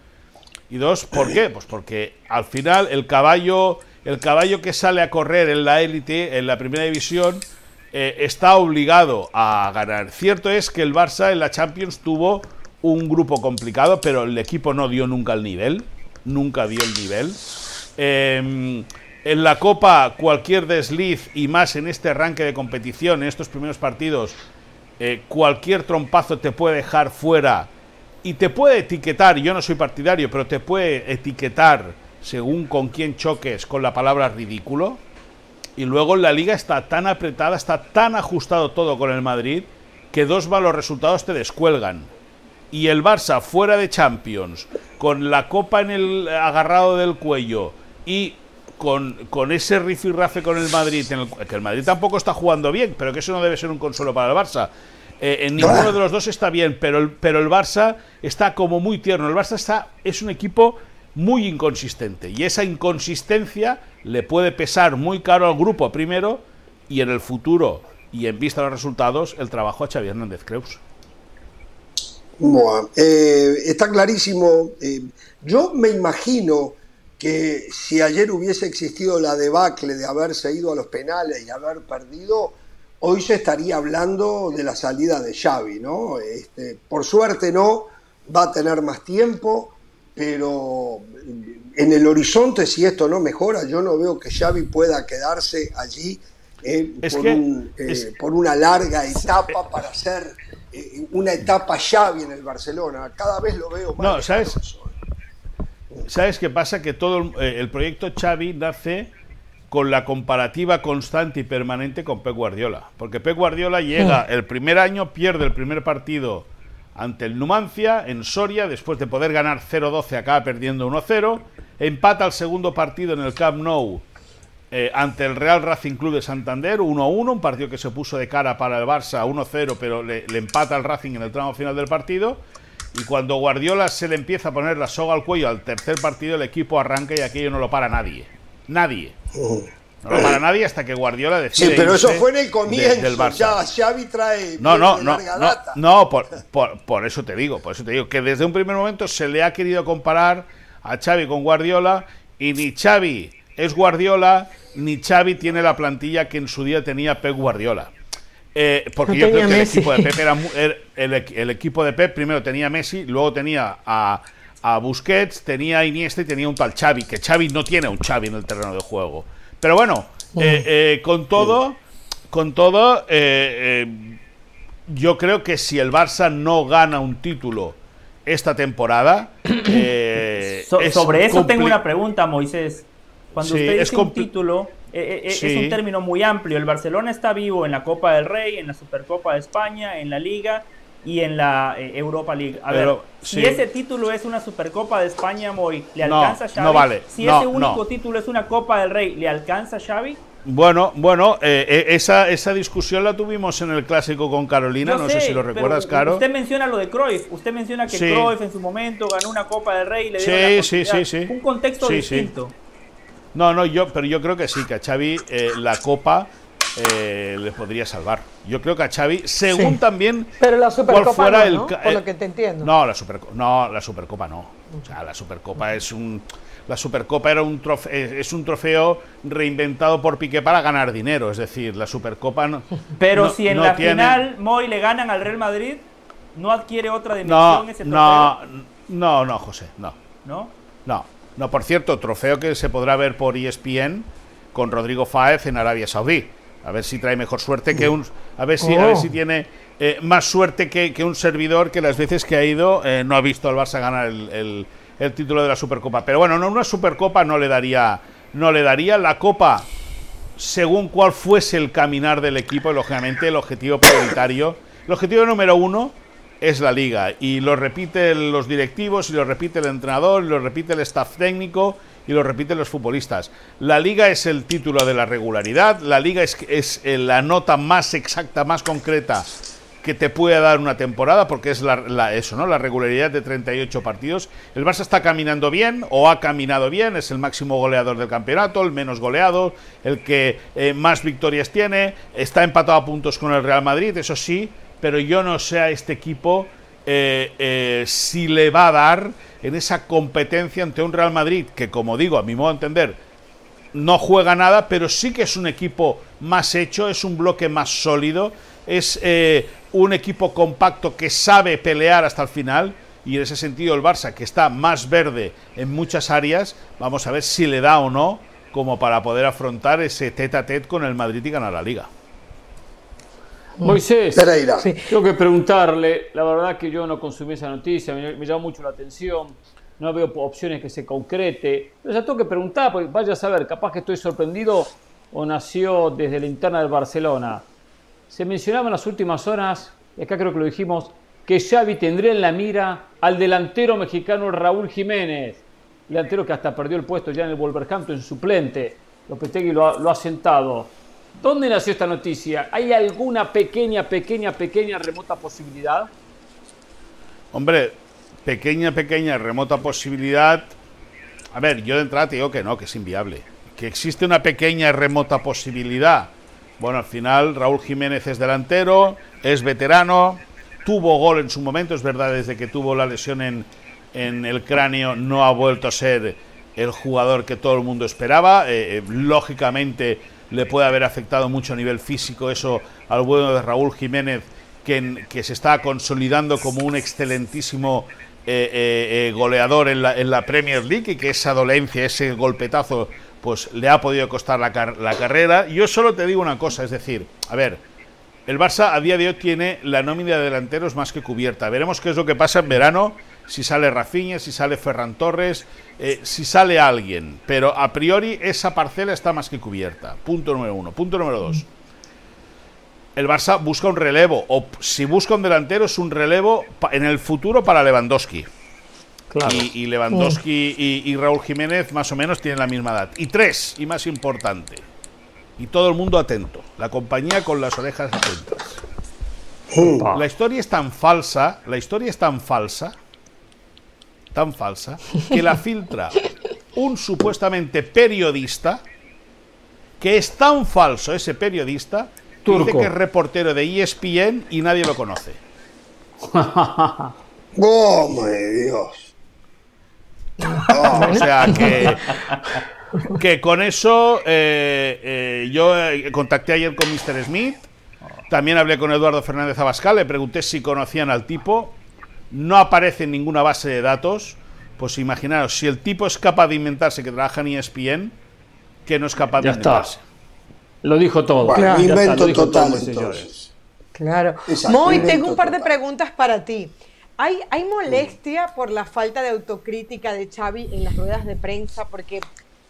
Y dos, ¿por qué? Pues porque al final el caballo el caballo que sale a correr en la élite, en la primera división, eh, está obligado a ganar. Cierto es que el Barça en la Champions tuvo un grupo complicado, pero el equipo no dio nunca el nivel, nunca dio el nivel. Em, en la Copa, cualquier desliz y más en este arranque de competición, en estos primeros partidos, eh, cualquier trompazo te puede dejar fuera y te puede etiquetar, yo no soy partidario, pero te puede etiquetar según con quién choques con la palabra ridículo. Y luego la liga está tan apretada, está tan ajustado todo con el Madrid, que dos malos resultados te descuelgan. Y el Barça fuera de Champions, con la copa en el agarrado del cuello y con, con ese rifirrafe con el Madrid, que el Madrid tampoco está jugando bien, pero que eso no debe ser un consuelo para el Barça. Eh, en ninguno de los dos está bien, pero el, pero el Barça está como muy tierno. El Barça está, es un equipo muy inconsistente y esa inconsistencia le puede pesar muy caro al grupo primero y en el futuro y en vista de los resultados el trabajo a Xavi Hernández Creus. Eh, está clarísimo. Eh, yo me imagino que si ayer hubiese existido la debacle de haberse ido a los penales y haber perdido, hoy se estaría hablando de la salida de Xavi, ¿no? Este, por suerte no, va a tener más tiempo, pero en el horizonte, si esto no mejora, yo no veo que Xavi pueda quedarse allí eh, eh, por, una larga etapa para hacer eh, una etapa Xavi en el Barcelona. Cada vez lo veo más. No, ¿sabes? ¿Sabes qué pasa? Que todo el proyecto Xavi nace con la comparativa constante y permanente con Pep Guardiola. Porque Pep Guardiola llega el primer año, pierde el primer partido ante el Numancia en Soria, después de poder ganar 0-12 acaba perdiendo 1-0, empata el segundo partido en el Camp Nou eh, ante el Real Racing Club de Santander 1-1, un partido que se puso de cara para el Barça 1-0, pero le, le empata al Racing en el tramo final del partido. Y cuando Guardiola se le empieza a poner la soga al cuello al tercer partido, el equipo arranca y aquello no lo para nadie. Nadie. No lo para nadie hasta que Guardiola decide. Sí, pero eso fue en el comienzo. Del Barça. Ya Xavi trae. No, no, no, no, no, por, por, eso te digo, por eso te digo que desde un primer momento se le ha querido comparar a Xavi con Guardiola y ni Xavi es Guardiola ni Xavi tiene la plantilla que en su día tenía Pep Guardiola. Eh, porque yo creo que el equipo de Pep era el, el, equipo de Pep primero tenía Messi, luego tenía a a Busquets, tenía a Iniesta y tenía un tal Xavi, que Xavi no tiene un Xavi en el terreno de juego. Pero bueno, eh, eh, con todo, con todo, eh, yo creo que si el Barça no gana un título esta temporada, sobre eso tengo una pregunta, Moisés. Cuando usted dice un título, es un término muy amplio. El Barcelona está vivo en la Copa del Rey, en la Supercopa de España, en la Liga y en la eh, Europa League. A ver, si ese título es una Supercopa de España, Moy, ¿le alcanza a Xavi? No vale. Si ese único título es una Copa del Rey, ¿le alcanza a Xavi? Bueno, bueno, eh, eh, esa, esa discusión la tuvimos en el clásico con Carolina, no sé, si lo recuerdas, Caro. Usted menciona lo de Cruyff, usted menciona que Cruyff en su momento ganó una Copa del Rey y le dio sí, sí, sí, Un contexto distinto. No, no, yo, pero yo creo que sí, que a Xavi la Copa eh, le podría salvar. Yo creo que a Xavi, según también Pero la Supercopa fuera el, Por lo que te entiendo. No, la Supercopa no, la Supercopa no. O sea, la Supercopa es un la Supercopa era un trofeo, eh, es un trofeo reinventado por Piqué para ganar dinero, es decir, la Supercopa no Pero si en la final Moy le ganan al Real Madrid, no adquiere otra dimensión ese trofeo. No, no, no, José, no. ¿No? No. No, por cierto, trofeo que se podrá ver por ESPN con Rodrigo Fáez en Arabia Saudí. A ver si trae mejor suerte que un. A ver si, a ver si oh. tiene eh, más suerte que, un servidor que las veces que ha ido eh, no ha visto al Barça ganar el, título de la Supercopa. Pero bueno, no, una Supercopa no le daría. No le daría la Copa según cuál fuese el caminar del equipo, lógicamente el objetivo prioritario. El objetivo número uno es la liga. Y lo repiten los directivos, y lo repite el entrenador, y lo repite el staff técnico y lo repiten los futbolistas. La liga es el título de la regularidad, la liga es, eh, la nota más exacta, más concreta que te puede dar una temporada, porque es la, eso, ¿no? La regularidad de 38 partidos. El Barça está caminando bien, o ha caminado bien, es el máximo goleador del campeonato, el menos goleado, el que eh, más victorias tiene, está empatado a puntos con el Real Madrid, eso sí, pero yo no sé a este equipo eh, si le va a dar en esa competencia ante un Real Madrid que, como digo, a mi modo de entender, no juega nada, pero sí que es un equipo más hecho, es un bloque más sólido, es eh, un equipo compacto que sabe pelear hasta el final. Y en ese sentido el Barça, que está más verde en muchas áreas, vamos a ver si le da o no como para poder afrontar ese tete a tete con el Madrid y ganar la liga. Moisés, tengo que preguntarle, la verdad que yo no consumí esa noticia, me, me llamó mucho la atención, no veo opciones que se concrete, pero ya tengo que preguntar, porque vaya a saber, capaz que estoy sorprendido o nació desde la interna del Barcelona. Se mencionaba en las últimas horas, y acá creo que lo dijimos, que Xavi tendría en la mira al delantero mexicano Raúl Jiménez, delantero que hasta perdió el puesto ya en el Wolverhampton en suplente. Lopetegui lo ha, lo ha sentado. ¿Dónde nació esta noticia? ¿Hay alguna pequeña, pequeña, pequeña remota posibilidad? Hombre, pequeña, pequeña, remota posibilidad. A ver, yo de entrada te digo que no, que es inviable. Que existe una pequeña, remota posibilidad. Bueno, al final Raúl Jiménez es delantero, es veterano, tuvo gol en su momento, es verdad, desde que tuvo la lesión en, en el cráneo no ha vuelto a ser el jugador que todo el mundo esperaba. Eh, eh, lógicamente le puede haber afectado mucho a nivel físico eso al bueno de Raúl Jiménez, que, que se está consolidando como un excelentísimo eh, goleador en la, en la, Premier League y que esa dolencia, ese golpetazo, pues le ha podido costar la, la carrera. Yo solo te digo una cosa, es decir, a ver, el Barça a día de hoy tiene la nómina de delanteros más que cubierta. Veremos qué es lo que pasa en verano si sale Rafinha, si sale Ferran Torres, eh, si sale alguien. Pero a priori esa parcela está más que cubierta. Punto número uno. Punto número dos. El Barça busca un relevo, o si busca un delantero, es un relevo en el futuro para Lewandowski. Y, Lewandowski y, y Raúl Jiménez más o menos tienen la misma edad. Y tres, y más importante, y todo el mundo atento, la compañía con las orejas atentas. La historia es tan falsa, la historia es tan falsa tan falsa que la filtra un supuestamente periodista que es tan falso ese periodista que dice que es reportero de ESPN y nadie lo conoce. ¡Oh, Dios! o sea que, que con eso eh, eh, yo eh, contacté ayer con Mr. Smith, también hablé con Eduardo Fernández Abascal, le pregunté si conocían al tipo no aparece en ninguna base de datos, pues imaginaros, si el tipo es capaz de inventarse que trabaja en ESPN, que no es capaz de inventarse. Lo dijo todo. invento total, entonces. Claro. Moy, tengo un par de preguntas para ti. ¿Hay, ¿Hay molestia por la falta de autocrítica de Xavi en las ruedas de prensa? Porque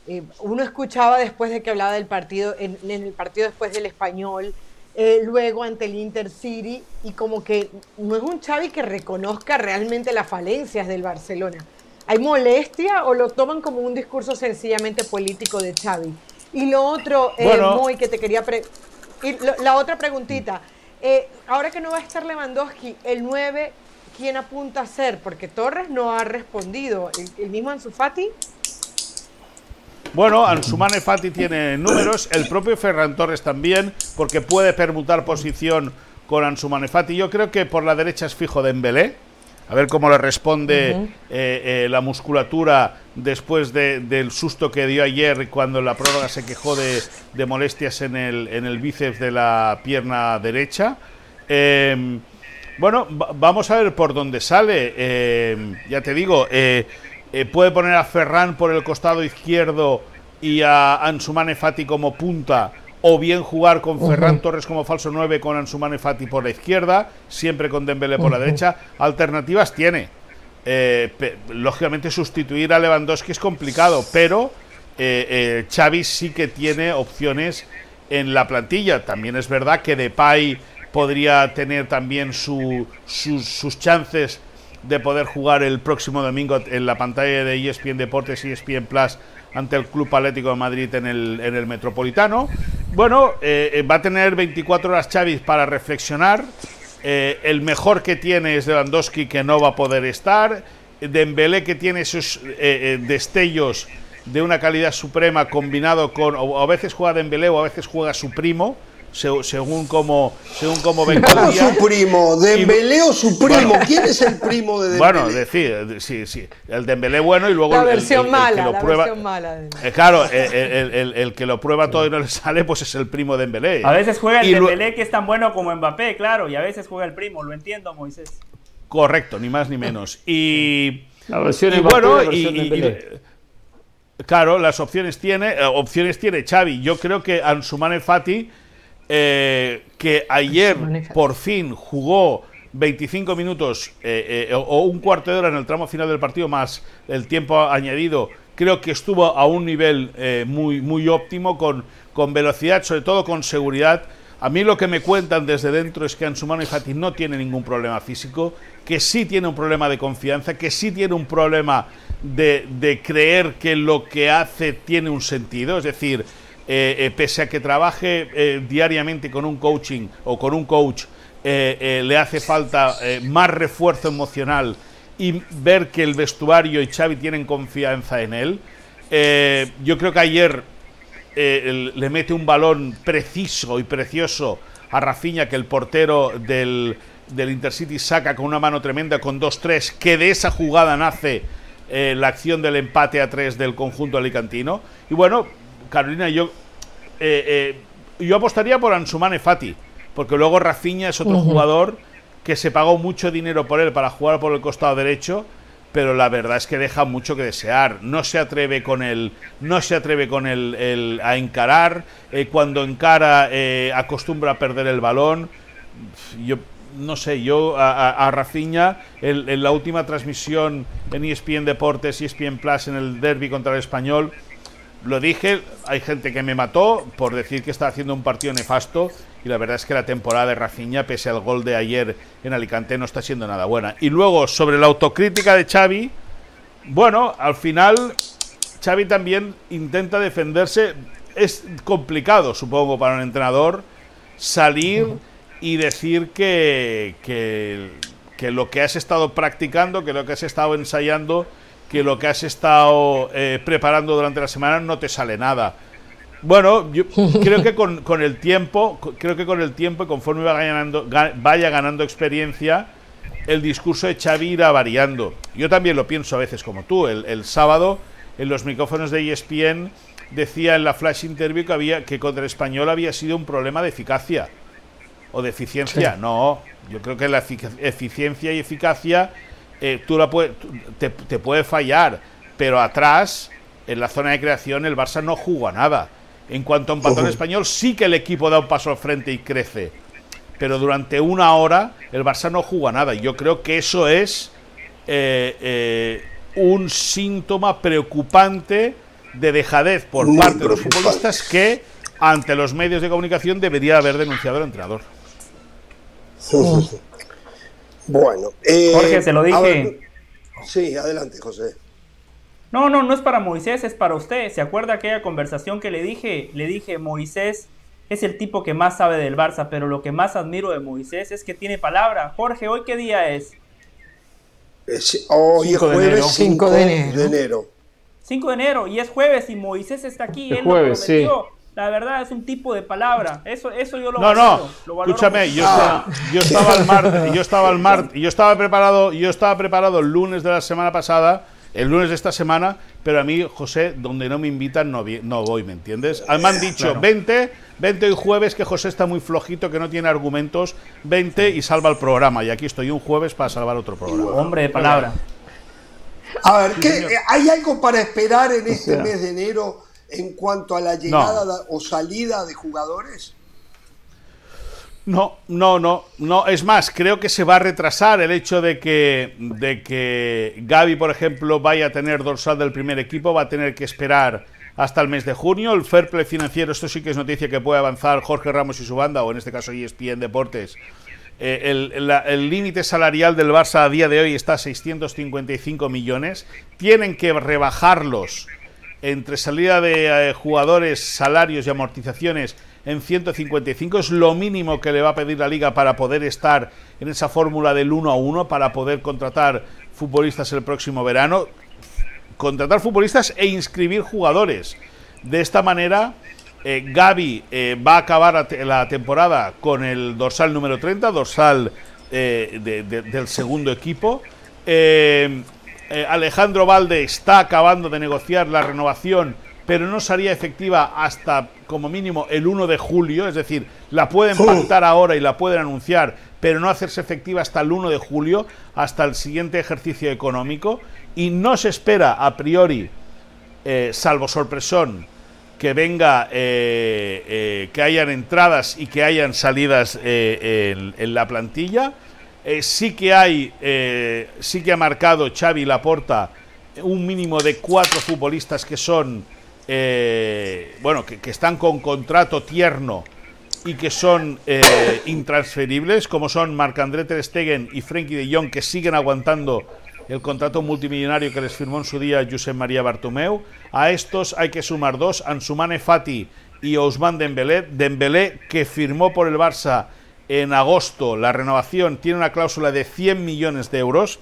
eh, uno escuchaba después de que hablaba del partido, en, en el partido después del español, eh, luego ante el Intercity y como que no es un Xavi que reconozca realmente las falencias del Barcelona. ¿Hay molestia o lo toman como un discurso sencillamente político de Xavi? Y lo otro, eh, que te quería... la otra preguntita, eh, ahora que no va a estar Lewandowski, el 9, ¿quién apunta a ser? Porque Torres no ha respondido. ¿El, el mismo Ansu Fati? Bueno, Ansumane Fati tiene números, el propio Ferran Torres también, porque puede permutar posición con Ansumane Fati. Yo creo que por la derecha es fijo de Dembélé. A ver cómo le responde eh, eh, la musculatura después del susto que dio ayer cuando la prórroga se quejó de, molestias en el, en el, bíceps de la pierna derecha. Em, bueno, vamos a ver por dónde sale. Em, ya te digo, eh, eh, puede poner a Ferran por el costado izquierdo y a Ansumane Fati como punta, o bien jugar con Ferran Torres como falso 9 con Ansumane Fati por la izquierda, siempre con Dembélé por la derecha. Alternativas tiene. Eh, lógicamente sustituir a Lewandowski es complicado, pero eh, Xavi sí que tiene opciones en la plantilla. También es verdad que Depay podría tener también sus, sus chances de poder jugar el próximo domingo en la pantalla de ESPN Deportes y ESPN Plus ante el Club Atlético de Madrid en el, en el Metropolitano. Bueno, eh, eh, va a tener 24 horas Xavi para reflexionar. Eh, el mejor que tiene es Lewandowski, que no va a poder estar. Dembélé, que tiene esos destellos de una calidad suprema combinado con... O a veces juega Dembélé o a veces juega su primo según como según venga el día. su primo? ¿Dembélé o su primo? ¿Quién es el primo de Dembélé? Bueno, decir, sí, sí, el Dembélé bueno y luego la el, versión mala, que lo la prueba. Versión mala eh, claro, el, que lo prueba todo y no le sale, pues es el primo de Dembélé. A veces juega el Dembélé que es tan bueno como Mbappé, claro, y a veces juega el primo, lo entiendo, Moisés. Correcto, ni más ni menos. Y la versión y bueno, la versión y, Claro, las opciones tiene, eh, opciones tiene Xavi. Yo creo que Ansumane Fati eh, que ayer por fin jugó 25 minutos eh, o un cuarto de hora en el tramo final del partido más el tiempo añadido, creo que estuvo a un nivel muy, muy óptimo, con, con velocidad, sobre todo con seguridad. A mí lo que me cuentan desde dentro es que Ansumano y Fati no tiene ningún problema físico, que sí tiene un problema de confianza, que sí tiene un problema de, creer que lo que hace tiene un sentido, es decir, eh, eh, pese a que trabaje eh, diariamente con un coaching o con un coach, le hace falta más refuerzo emocional y ver que el vestuario y Xavi tienen confianza en él. yo creo que ayer le mete un balón preciso y precioso a Rafinha que el portero del, del Intercity saca con una mano tremenda con 2-3, que de esa jugada nace la acción del empate a 3 del conjunto alicantino. Y bueno, Carolina, yo, eh, eh, yo apostaría por Ansumane Fati, porque luego Rafinha es otro jugador que se pagó mucho dinero por él para jugar por el costado derecho, pero la verdad es que deja mucho que desear. No se atreve con él, no se atreve con él, a encarar. cuando encara, acostumbra a perder el balón. Yo no sé, yo a, a Rafinha en, la última transmisión en ESPN Deportes, ESPN Plus en el derby contra el Español, lo dije, hay gente que me mató por decir que estaba haciendo un partido nefasto y la verdad es que la temporada de Rafinha, pese al gol de ayer en Alicante, no está siendo nada buena. Y luego, sobre la autocrítica de Xavi, bueno, al final Xavi también intenta defenderse. Es complicado, supongo, para un entrenador salir y decir que, que, lo que has estado practicando, que lo que has estado ensayando, que lo que has estado eh, preparando durante la semana no te sale nada. Bueno, yo creo que con, con, el tiempo, creo que con el tiempo y conforme vaya ganando, vaya ganando experiencia, el discurso de Xavi irá variando. Yo también lo pienso a veces como tú. El, el sábado, en los micrófonos de ESPN, decía en la flash interview que, había, que contra el español había sido un problema de eficacia o de eficiencia. No, yo creo que la eficiencia y eficacia eh, tú la puede, te, puede fallar, pero atrás, en la zona de creación, el Barça no jugó a nada. En cuanto a un patrón español, sí que el equipo da un paso al frente y crece. Pero durante una hora el Barça no jugó a nada. Y yo creo que eso es eh, eh, un síntoma preocupante de dejadez por parte de los futbolistas que ante los medios de comunicación debería haber denunciado el entrenador. Bueno. Eh, Jorge, se lo dije. sí, adelante, José. No, no, no es para Moisés, es para usted. ¿Se acuerda aquella conversación que le dije? Le dije, Moisés es el tipo que más sabe del Barça, pero lo que más admiro de Moisés es que tiene palabra. Jorge, ¿hoy qué día es? hoy es jueves 5 de enero. 5 de enero y es jueves y Moisés está aquí. El jueves, sí la verdad es un tipo de palabra. Eso, eso yo lo No, no, escúchame, yo, estaba, yo estaba el martes, yo estaba el martes, yo estaba preparado, yo estaba preparado el lunes de la semana pasada, el lunes de esta semana, pero a mí, José, donde no me invitan no, no voy, ¿me entiendes? Me han dicho, 20, 20 hoy jueves, que José está muy flojito, que no tiene argumentos, 20 y salva el programa. Y aquí estoy un jueves para salvar otro programa. Hombre de palabra. A ver, ¿qué, ¿hay algo para esperar en este mes de enero? En cuanto a la llegada o salida de jugadores? No, no, no, no. Es más, creo que se va a retrasar el hecho de que, de que Gaby, por ejemplo, vaya a tener dorsal del primer equipo, va a tener que esperar hasta el mes de junio. El fair play financiero, esto sí que es noticia que puede avanzar Jorge Ramos y su banda, o en este caso ESPN Deportes. Eh, el límite salarial del Barça a día de hoy está a 655 millones. Tienen que rebajarlos entre salida de eh, jugadores, salarios y amortizaciones en 155 es lo mínimo que le va a pedir la liga para poder estar en esa fórmula del 1 a 1, para poder contratar futbolistas el próximo verano, contratar futbolistas e inscribir jugadores. De esta manera, eh, Gaby eh, va a acabar la temporada con el dorsal número 30, dorsal del segundo equipo. Eh, Alejandro Valde está acabando de negociar la renovación, pero no sería efectiva hasta como mínimo el 1 de julio, es decir, la pueden pactar ahora y la pueden anunciar, pero no hacerse efectiva hasta el 1 de julio, hasta el siguiente ejercicio económico, y no se espera a priori, eh, salvo sorpresón, que venga, que hayan entradas y que hayan salidas en, la plantilla. Sí que hay, sí que ha marcado Xavi Laporta un mínimo de cuatro futbolistas que son, bueno, que, están con contrato tierno y que son eh, intransferibles, como son Marc-André Ter Stegen y Frenkie de Jong, que siguen aguantando el contrato multimillonario que les firmó en su día Josep María Bartomeu. A estos hay que sumar dos, Ansumane Fati y Ousmane Dembélé. Dembélé, que firmó por el Barça en agosto la renovación, tiene una cláusula de 100 millones de euros.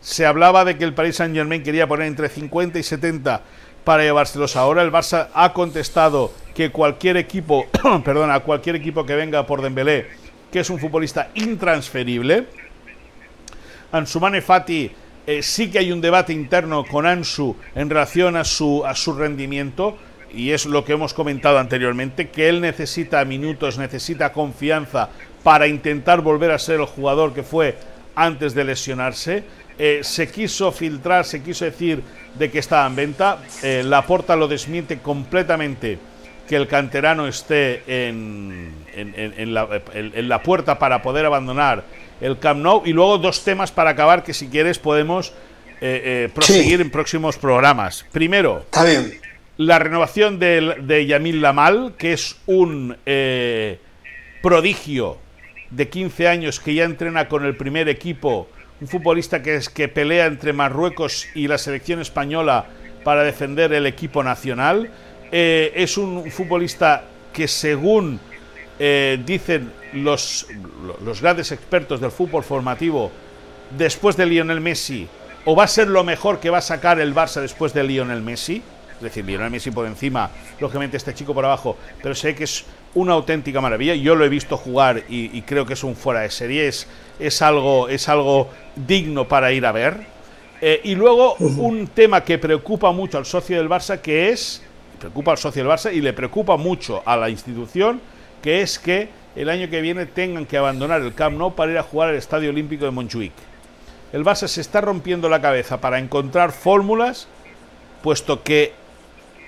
Se hablaba de que el Paris Saint-Germain quería poner entre 50 y 70 para llevárselos ahora. El Barça ha contestado que cualquier equipo, perdona, cualquier equipo que venga por Dembélé, que es un futbolista intransferible. Ansu Mane Fati eh, sí que hay un debate interno con Ansu en relación a su, a su rendimiento y es lo que hemos comentado anteriormente, que él necesita minutos, necesita confianza para intentar volver a ser el jugador que fue antes de lesionarse. Eh, se quiso filtrar, se quiso decir de que estaba en venta. Eh, la Porta lo desmiente completamente que el canterano esté en, en, la, puerta para poder abandonar el Camp Nou. Y luego dos temas para acabar que si quieres podemos eh, proseguir en próximos programas. Primero, la renovación de, Yamil Lamal, que es un prodigio de 15 años que ya entrena con el primer equipo un futbolista que, es, que pelea entre Marruecos y la selección española para defender el equipo nacional. Eh, es un futbolista que según eh, dicen los, los grandes expertos del fútbol formativo, después de Lionel Messi, o va a ser lo mejor que va a sacar el Barça después de Lionel Messi. Es decir, Lionel Messi por encima, lógicamente este chico por abajo, pero sé que es una auténtica maravilla. Yo lo he visto jugar y, creo que es un fuera de serie. Es, algo, es algo digno para ir a ver. Eh, y luego un tema que preocupa mucho al socio del Barça, que es, preocupa al socio del Barça y le preocupa mucho a la institución, que es que el año que viene tengan que abandonar el Camp Nou para ir a jugar al Estadio Olímpico de Montjuic. El Barça se está rompiendo la cabeza para encontrar fórmulas, puesto que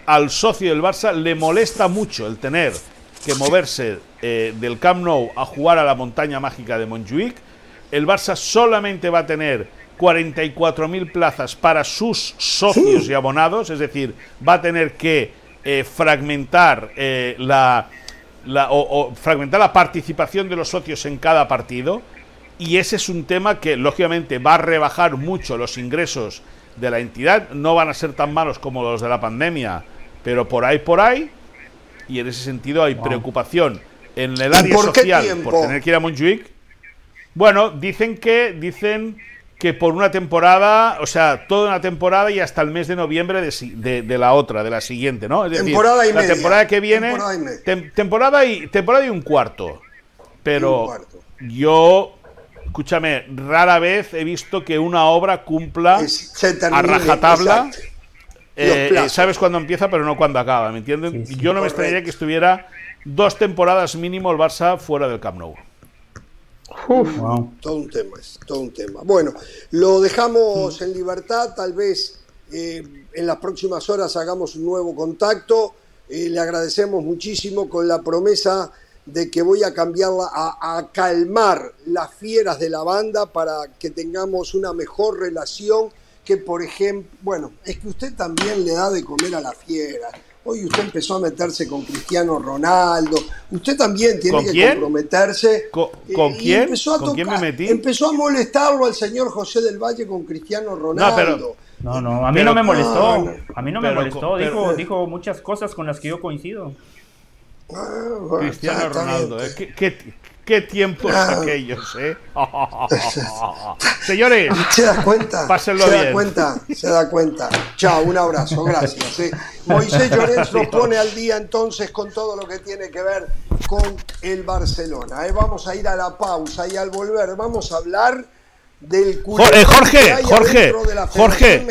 al socio del Barça le molesta mucho el tener que moverse eh, del Camp Nou a jugar a la montaña mágica de Montjuic. El Barça solamente va a tener 44.000 plazas para sus socios y abonados, es decir, va a tener que eh, fragmentar eh, la, o, fragmentar la participación de los socios en cada partido. Y ese es un tema que, lógicamente, va a rebajar mucho los ingresos de la entidad. No van a ser tan malos como los de la pandemia, pero por ahí, por ahí, y en ese sentido hay preocupación en el área social por tener que ir a Montjuic. Bueno, dicen que dicen que por una temporada, o sea, toda una temporada y hasta el mes de noviembre de, la otra, de la siguiente, ¿no? Es decir, temporada y la temporada que viene, temporada y, temporada y, un cuarto. Pero yo, escúchame, rara vez he visto que una obra cumpla a rajatabla. Eh, eh, sabes cuándo empieza, pero no cuándo acaba, ¿me entienden? Yo no me extrañaría que estuviera dos temporadas mínimo el Barça fuera del Camp Nou. Todo un tema, es todo un tema. Bueno, lo dejamos en libertad, tal vez eh, en las próximas horas hagamos un nuevo contacto. le agradecemos muchísimo con la promesa de que voy a cambiarla, a, a calmar las fieras de la banda para que tengamos una mejor relación que, por ejemplo, bueno, es que usted también le da de comer a la fiera. Hoy usted empezó a meterse con Cristiano Ronaldo. Usted también tiene que comprometerse. ¿Con, quién? Empezó a ¿Con quién me metí? Empezó a molestarlo al señor José del Valle con Cristiano Ronaldo. No, no, a mí no me molestó. a mí no me molestó. dijo, dijo muchas cosas con las que yo coincido. Ah, Cristiano Ronaldo. ¿eh? ¿Qué, Qué tiempos aquellos, ¿eh? Señores, ¿se da cuenta? Pásenlo ¿Se da cuenta? Se da cuenta. Chao, un abrazo, gracias. ¿eh? Moisés Llorens nos pone al día entonces con todo lo que tiene que ver con el Barcelona. ¿eh? Vamos a ir a la pausa y al volver vamos a hablar del Jorge, Jorge, Jorge,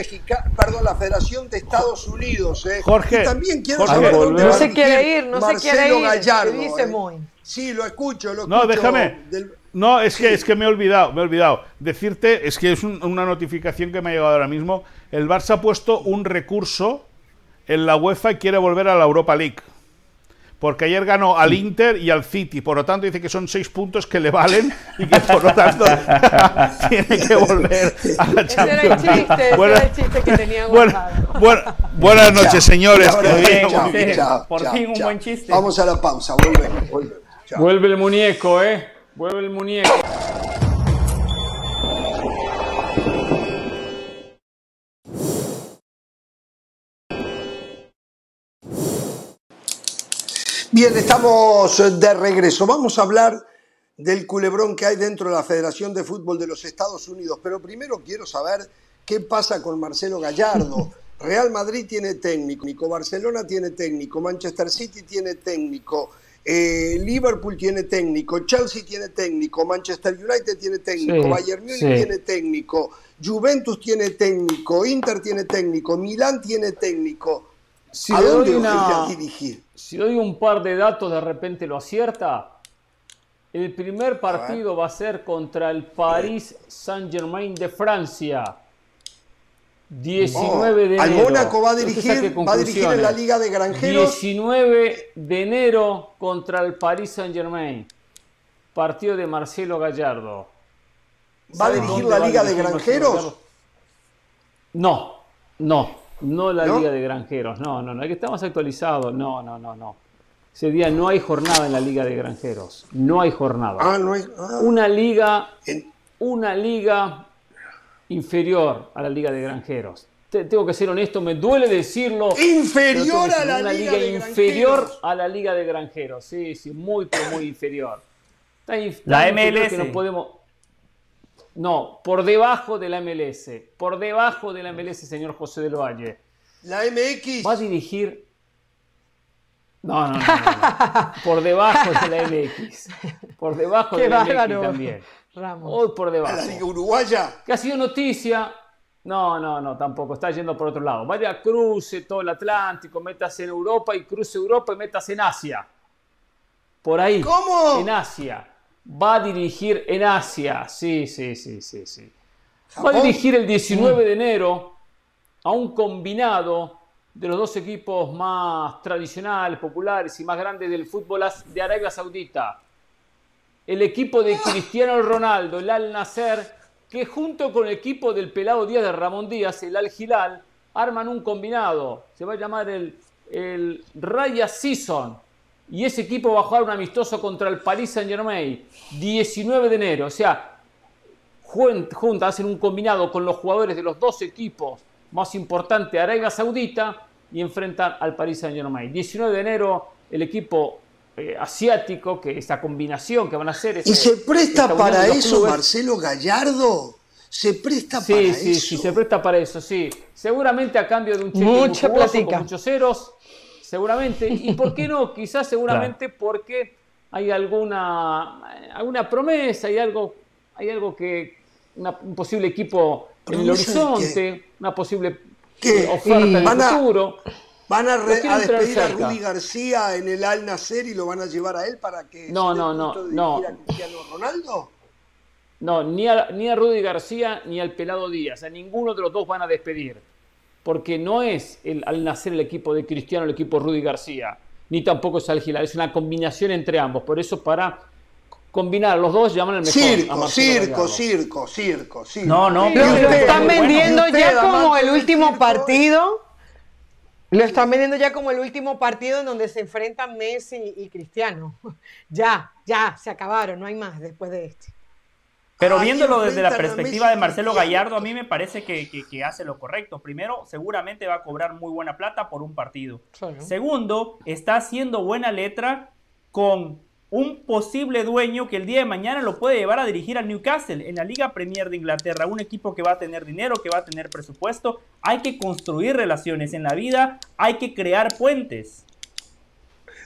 perdón, la Federación de Estados Unidos. ¿eh? Jorge, también quiero saber dónde no se quiere ir, no se quiere ir. Gallardo, dice ¿eh? muy. Sí, lo escucho, lo escucho. No, déjame. No, es que, es que me he olvidado, me he olvidado. Decirte, es que es una notificación que me ha llegado ahora mismo. El Barça ha puesto un recurso en la UEFA y quiere volver a la Europa League porque ayer ganó al Inter y al City, por lo tanto dice que son seis puntos que le valen y que por lo tanto tiene que volver a la Champions era el chiste, ese era el chiste que tenía buenas noches, señores. por fin un buen chiste. Vamos a la pausa, vuelve, vuelve. Vuelve el muñeco, ¿eh? Vuelve el muñeco. Bien, estamos de regreso. Vamos a hablar del culebrón que hay dentro de la Federación de Fútbol de los Estados Unidos, pero primero quiero saber qué pasa con Marcelo Gallardo. Real Madrid tiene técnico, Barcelona tiene técnico, Manchester City tiene técnico, eh, Liverpool tiene técnico, Chelsea tiene técnico, Manchester United tiene técnico, Bayern Munich tiene técnico, Juventus tiene técnico, Inter tiene técnico, Milán tiene técnico. ¿A dónde una... dirigir? si doy un par de datos, de repente lo acierta. El primer partido va a ser contra el Paris Saint-Germain de Francia. 19 de enero. ¿Al Mónaco va a dirigir, va a dirigir en la Liga de Granjeros? 19 de enero contra el Paris Saint-Germain. Partido de Marcelo Gallardo. ¿Va a dirigir la Liga de Granjeros? No, no. No la Liga de Granjeros, no, no, no, es que estamos actualizados, no, no, no, no. Ese día no hay jornada en la Liga de Granjeros, no hay jornada. Ah, no hay. Ah. Una liga, una liga inferior a la Liga de Granjeros. tengo que ser honesto, me duele decirlo. Inferior a la una Liga, de inferior a la Liga de Granjeros, sí, sí, muy, pero muy inferior. la MLS. Que no podemos, no, por debajo de la MLS. Por debajo de la MLS, señor José del Valle. La MX. Va a dirigir. No, no, no. Por debajo de la MX. Por debajo de la MX también. Ramos. Hoy por debajo. La Liga Uruguaya. Que ha sido noticia. No, no, no, tampoco. Está yendo por otro lado. Vaya, cruce todo el Atlántico, métase en Europa y cruce Europa y métase en Asia. Por ahí. ¿Cómo? En Asia. Va a dirigir en Asia, sí, sí, sí, sí, sí. Va a dirigir el 19 de enero a un combinado de los dos equipos más tradicionales, populares y más grandes del fútbol de Arabia Saudita. El equipo de Cristiano Ronaldo, el Al Nasser, que junto con el equipo del pelado Díaz de Ramón Díaz, el Al Hilal, arman un combinado. Se va a llamar el, el Raya Season y ese equipo va a jugar un amistoso contra el Paris Saint Germain 19 de enero. O sea, juntas hacen un combinado con los jugadores de los dos equipos más importantes de Arabia Saudita y enfrentan al Paris Saint Germain. 19 de enero el equipo eh, asiático, que esta combinación que van a hacer. ¿Y se presta para eso Marcelo Gallardo? ¿Se presta para eso? Sí, sí, se presta para eso, sí. Seguramente a cambio de un cheque Mucha con muchos ceros seguramente. ¿Y por qué no? Quizás seguramente porque hay alguna, alguna promesa, hay algo, hay algo que, un posible equipo en el horizonte, una posible oferta en el futuro. ¿Van a, despedir a Rudy García en el Al Nacer y lo van a llevar a él para que no, no, no, no. a Cristiano Ronaldo? No, ni a, ni a Rudy García ni al Pelado Díaz. A ninguno de los dos van a despedir porque no es el, al nacer el equipo de Cristiano el equipo Rudy García, ni tampoco es Al es una combinación entre ambos. Por eso para combinar los dos llaman al mejor. Circo, circo, circo, circo, circo. No, no, pero lo están vendiendo ya como el último partido. Lo están vendiendo ya como el último partido en donde se enfrentan Messi y Cristiano. Ya, ya, se acabaron, no hay más después de este. Pero viéndolo desde la perspectiva de Marcelo Gallardo, a mí me parece que, hace lo correcto. Primero, seguramente va a cobrar muy buena plata por un partido. Segundo, está haciendo buena letra con un posible dueño que el día de mañana lo puede llevar a dirigir al Newcastle en la Liga Premier de Inglaterra, un equipo que va a tener dinero, que va a tener presupuesto. Hay que construir relaciones en la vida, hay que crear puentes.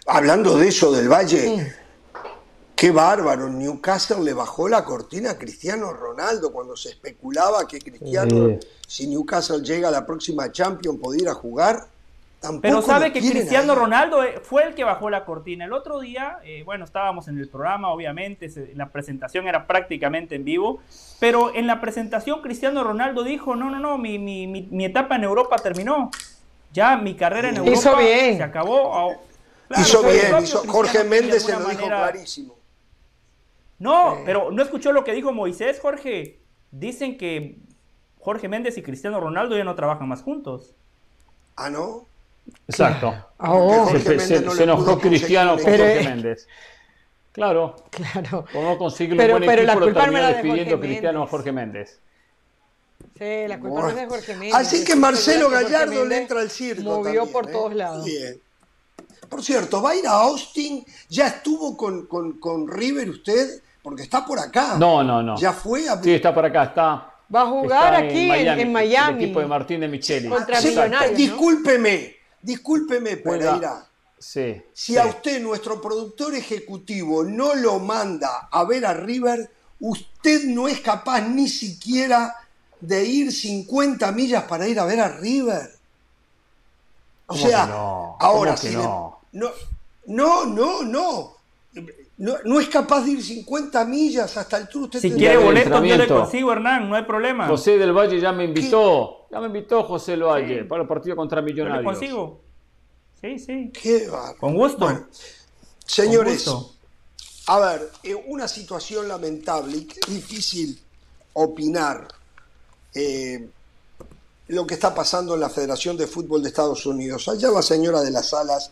Hablando de eso del Valle, Qué bárbaro, Newcastle le bajó la cortina a Cristiano Ronaldo cuando se especulaba que Cristiano, si Newcastle llega a la próxima Champions, pudiera jugar. Tampoco Pero sabe que Cristiano Ronaldo eh, fue el que bajó la cortina. El otro día, eh, bueno, estábamos en el programa, obviamente, la presentación era prácticamente en vivo, pero en la presentación Cristiano Ronaldo dijo, no, no, no, mi, mi etapa en Europa terminó. Ya mi carrera en Europa se acabó. hizo bien, Jorge Méndez se lo dijo clarísimo. No, pero ¿no escuchó lo que dijo Moisés, Jorge? Dicen que Jorge Méndez y Cristiano Ronaldo ya no trabajan más juntos. ¿Ah, no? Exacto. Oh. Se, enojó Cristiano con Jorge Méndez. Claro. Claro. Por no conseguir pero, buen pero la culpa no despidiendo Cristiano a Jorge Méndez. Sí, la culpa no es de Jorge Méndez. Así que Marcelo Gallardo le entra al circo. Movió por ¿eh? todos lados. Bien. Por cierto, ¿va a ir a Austin? ¿Ya estuvo con, con, con River usted? Porque está por acá. No, no, no. ¿Ya fue? A... Sí, está por acá, está. Va a jugar aquí en Miami, El equipo de Martín de Micheli. Contra Millonarios. Discúlpeme, discúlpeme, Pereira. Sí, si a usted, nuestro productor ejecutivo, no lo manda a ver a River, usted no es capaz ni siquiera de ir 50 millas para ir a ver a River. O sea, ahora sí. No? no, no, no, no. No, es capaz de ir 50 millas hasta el tour. si quiere boleto, yo le consigo, Hernán, no hay problema. José del Valle ya me invitó. Ya me invitó José del Valle para el partido contra Millonarios. Yo le consigo. Sí, sí. Qué Con gusto. señores, a ver, eh, una situación lamentable y difícil opinar eh, lo que está pasando en la Federación de Fútbol de Estados Unidos. Allá la señora de las Salas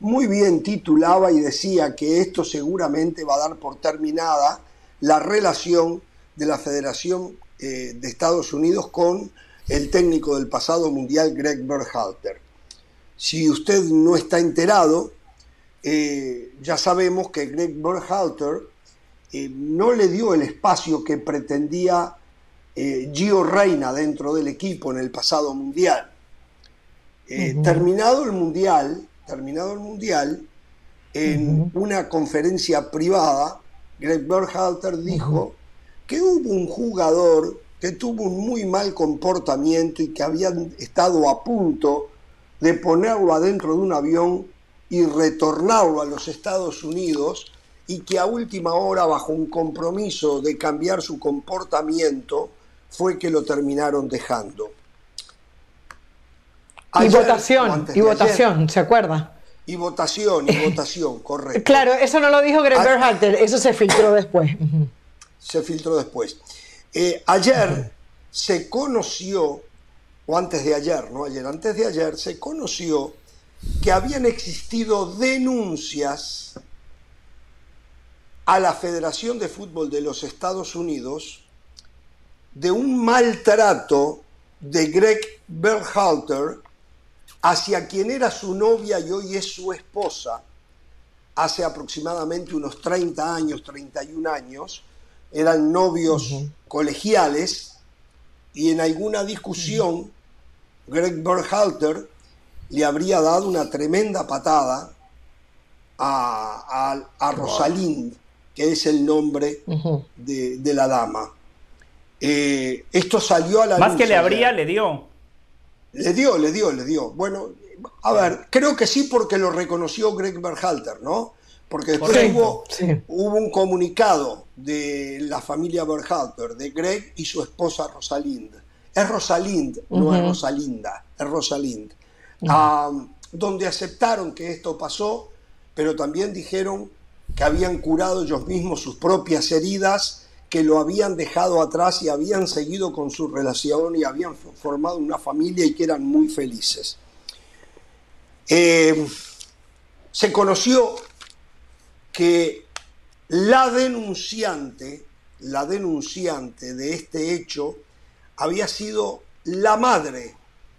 muy bien titulaba y decía que esto seguramente va a dar por terminada la relación de la Federación eh, de Estados Unidos con el técnico del pasado mundial Greg Berhalter. Si usted no está enterado, eh, ya sabemos que Greg Berhalter eh, no le dio el espacio que pretendía Gio Reina dentro del equipo en el pasado mundial. Terminado el mundial, terminado el Mundial, en una conferencia privada, Greg Berhalter dijo que hubo un jugador que tuvo un muy mal comportamiento y que había estado a punto de ponerlo adentro de un avión y retornarlo a los Estados Unidos y que a última hora, bajo un compromiso de cambiar su comportamiento, fue que lo terminaron dejando y votación, y votación, ¿se acuerda? Y votación, y votación, correcto. Claro, eso no lo dijo Greg Berhalter, eso se filtró después. Se filtró después. Eh, ayer se conoció, o antes de ayer, no ayer, antes de ayer, se conoció que habían existido denuncias a la Federación de Fútbol de los Estados Unidos de un maltrato de Greg Berhalter hacia quien era su novia y hoy es su esposa, hace aproximadamente unos 30 años, 31 años, eran novios colegiales y en alguna discusión Greg Berhalter le habría dado una tremenda patada a, Rosalind, que es el nombre de, la dama. Eh, esto salió a la Más que le habría, le dio. Le dio, le dio, le dio. Bueno, a ver, creo que sí porque lo reconoció Greg Berhalter, ¿no? Porque después hubo, hubo, un comunicado de la familia Berhalter, de Greg y su esposa Rosalind. Es Rosalind, no es Rosalinda, es Rosalind. donde aceptaron que esto pasó, pero también dijeron que habían curado ellos mismos sus propias heridas que lo habían dejado atrás y habían seguido con su relación y habían formado una familia y que eran muy felices. Eh, se conoció que la denunciante, la denunciante de este hecho había sido la madre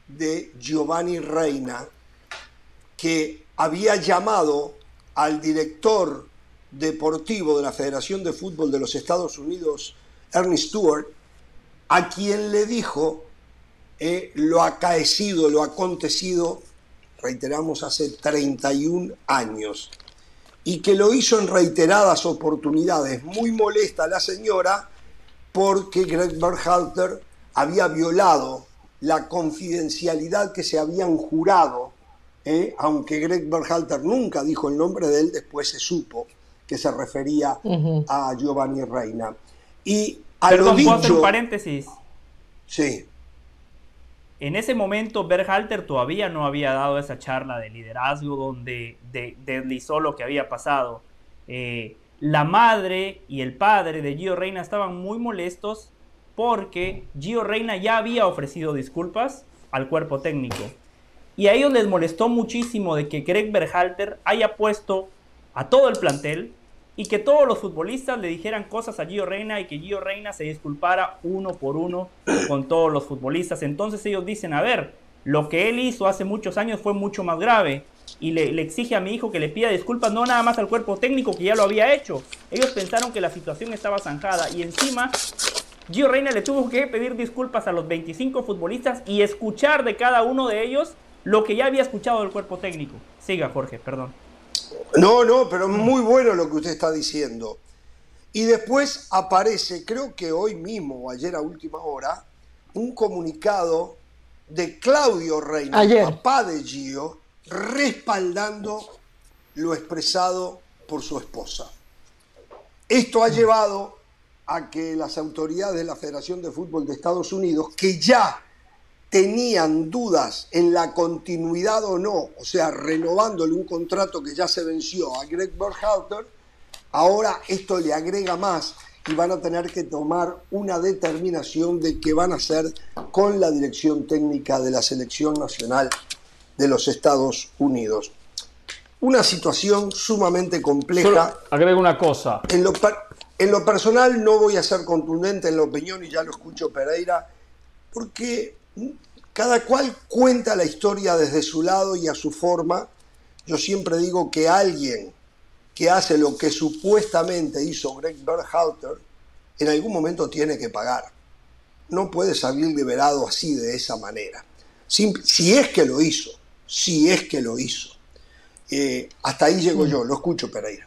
de Giovanni Reina, que había llamado al director deportivo de la Federación de Fútbol de los Estados Unidos, Ernie Stewart, a quien le dijo eh, lo acaecido, lo acontecido, reiteramos, hace 31 años, y que lo hizo en reiteradas oportunidades. Muy molesta la señora porque Greg Berhalter había violado la confidencialidad que se habían jurado, eh, aunque Greg Berhalter nunca dijo el nombre de él, después se supo que se refería a Giovanni Reina. Y a Perdón, lo dicho, un paréntesis? Sí. En ese momento Berhalter todavía no había dado esa charla de liderazgo donde deslizó lo que había pasado. Eh, la madre y el padre de Gio Reina estaban muy molestos porque Gio Reina ya había ofrecido disculpas al cuerpo técnico. Y a ellos les molestó muchísimo de que Greg Berhalter haya puesto a todo el plantel y que todos los futbolistas le dijeran cosas a Gio Reina y que Gio Reina se disculpara uno por uno con todos los futbolistas. Entonces ellos dicen, a ver, lo que él hizo hace muchos años fue mucho más grave y le, exige a mi hijo que le pida disculpas no nada más al cuerpo técnico que ya lo había hecho. Ellos pensaron que la situación estaba zanjada y encima Gio Reina le tuvo que pedir disculpas a los 25 futbolistas y escuchar de cada uno de ellos lo que ya había escuchado del cuerpo técnico. Siga Jorge, perdón. No, no, pero muy bueno lo que usted está diciendo. Y después aparece, creo que hoy mismo o ayer a última hora, un comunicado de Claudio Reina, papá de Gio, respaldando lo expresado por su esposa. Esto ha llevado a que las autoridades de la Federación de Fútbol de Estados Unidos, que ya tenían dudas en la continuidad o no, o sea, renovándole un contrato que ya se venció a Greg Berhalter, ahora esto le agrega más y van a tener que tomar una determinación de qué van a hacer con la dirección técnica de la selección nacional de los Estados Unidos. Una situación sumamente compleja. agrego una cosa. En lo, en lo personal no voy a ser contundente en la opinión y ya lo escucho Pereira, porque cada cual cuenta la historia desde su lado y a su forma. Yo siempre digo que alguien que hace lo que supuestamente hizo Greg Berhalter, en algún momento tiene que pagar. No puede salir liberado así, de esa manera. Si, es que lo hizo, si es que lo hizo. Eh, hasta ahí llego yo, lo escucho Pereira.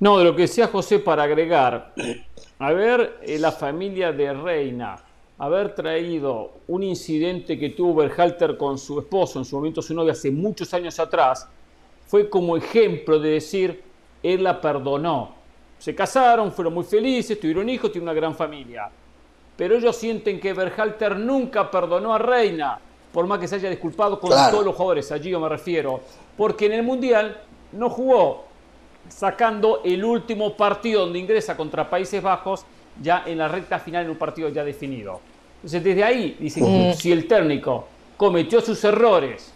No, de lo que decía José para agregar, a ver, eh, la familia de Reina, haber traído un incidente que tuvo Berhalter con su esposo, en su momento su novia, hace muchos años atrás, fue como ejemplo de decir, él la perdonó. Se casaron, fueron muy felices, tuvieron hijos, tienen una gran familia. Pero ellos sienten que Berhalter nunca perdonó a Reina, por más que se haya disculpado con todos los jugadores, allí yo me refiero, porque en el Mundial no jugó, sacando el último partido donde ingresa contra Países Bajos ya en la recta final en un partido ya definido. Entonces desde ahí, dicen, mm. si el técnico cometió sus errores,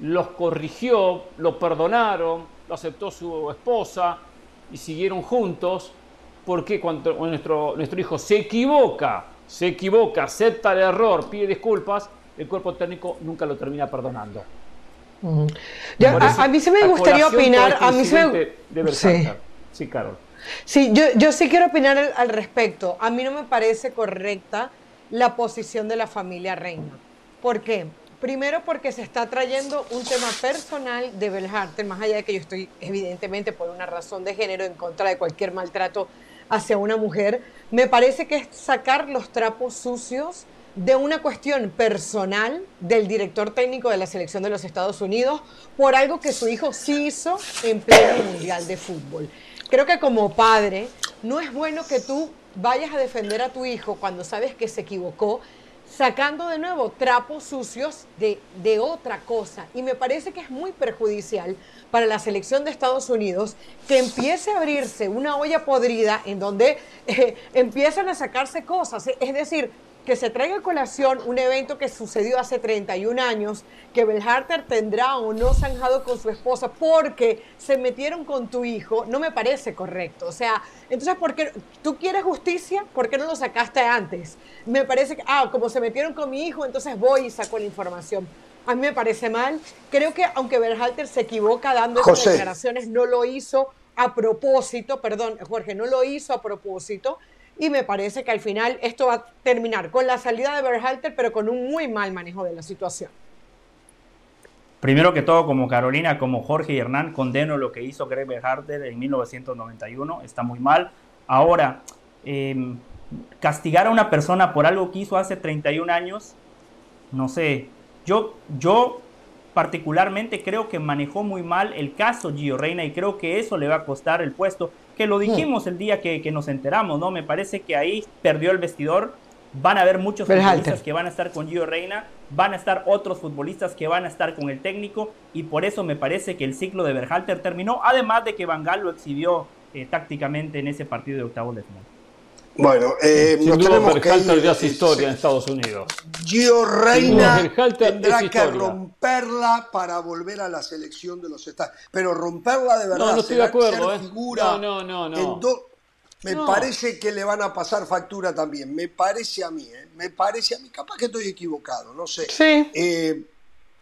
los corrigió, lo perdonaron, lo aceptó su esposa y siguieron juntos, porque cuando nuestro, nuestro hijo se equivoca, se equivoca, acepta el error, pide disculpas, el cuerpo técnico nunca lo termina perdonando. a, mí se me gustaría opinar, a mí se me... Sí, Carol. Sí, yo, yo sí quiero opinar al, respecto. A mí no me parece correcta la posición de la familia Reina. ¿Por qué? Primero porque se está trayendo un tema personal de Belharte, más allá de que yo estoy evidentemente por una razón de género en contra de cualquier maltrato hacia una mujer, me parece que es sacar los trapos sucios de una cuestión personal del director técnico de la selección de los Estados Unidos por algo que su hijo sí hizo en pleno mundial de fútbol creo que como padre no es bueno que tú vayas a defender a tu hijo cuando sabes que se equivocó, sacando de nuevo trapos sucios de, de, otra cosa. Y me parece que es muy perjudicial para la selección de Estados Unidos que empiece a abrirse una olla podrida en donde eh, empiezan a sacarse cosas. Es decir, que se traiga a colación un evento que sucedió hace 31 años, que Belharter tendrá o no zanjado con su esposa porque se metieron con tu hijo, no me parece correcto. O sea, entonces, ¿por qué tú quieres justicia? ¿Por qué no lo sacaste antes? Me parece que, ah, como se metieron con mi hijo, entonces voy y saco la información. A mí me parece mal. Creo que aunque Berhalter se equivoca dando esas declaraciones, no lo hizo a propósito, perdón, Jorge, no lo hizo a propósito y me parece que al final esto va a terminar con la salida de Berhalter, pero con un muy mal manejo de la situación. Primero que todo, como Carolina, como Jorge y Hernán, condeno lo que hizo Greg Berhalter en 1991, está muy mal. Ahora, em, castigar a una persona por algo que hizo hace 31 años, no sé, yo, yo particularmente creo que manejó muy mal el caso Gio Reina y creo que eso le va a costar el puesto que lo dijimos el día que, nos enteramos, ¿no? Me parece que ahí perdió el vestidor van a haber muchos futbolistas que van a estar con Gio Reina, van a estar otros futbolistas que van a estar con el técnico y por eso me parece que el ciclo de Berhalter terminó, además de que Van Gaal lo exhibió eh, tácticamente en ese partido de octavos de final. Bueno, eh, nos tenemos que ir, ya es historia en Estados Unidos. Gio Reina tendrá que romperla para volver a la selección de los Estados Pero romperla de verdad. No, no estoy de acuerdo. Eh. no, no, no. no. Me parece que le van a pasar factura también. Me parece a mí, ¿eh? Me parece a mí. Capaz que estoy equivocado, no sé. Sí. Eh,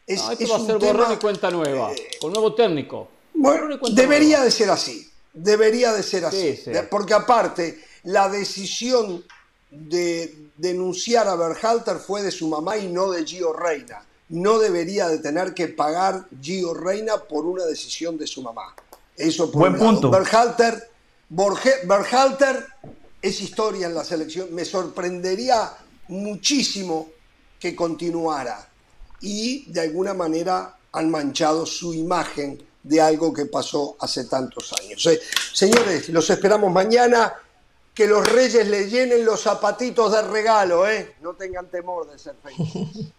es, esto va a ser borrón y cuenta nueva, eh, con nuevo técnico. Bueno, debería de ser así. Debería de ser así. Porque aparte, la decisión de denunciar a Berhalter fue de su mamá y no de Gio Reina. No debería de tener que pagar Gio Reina por una decisión de su mamá. Eso por Buen punto. Berhalter Berhalter es historia en la selección. Me sorprendería muchísimo que continuara. Y de alguna manera han manchado su imagen de algo que pasó hace tantos años. Eh, señores, los esperamos mañana. Que los reyes le llenen los zapatitos de regalo, ¿eh? No tengan temor de ser felices.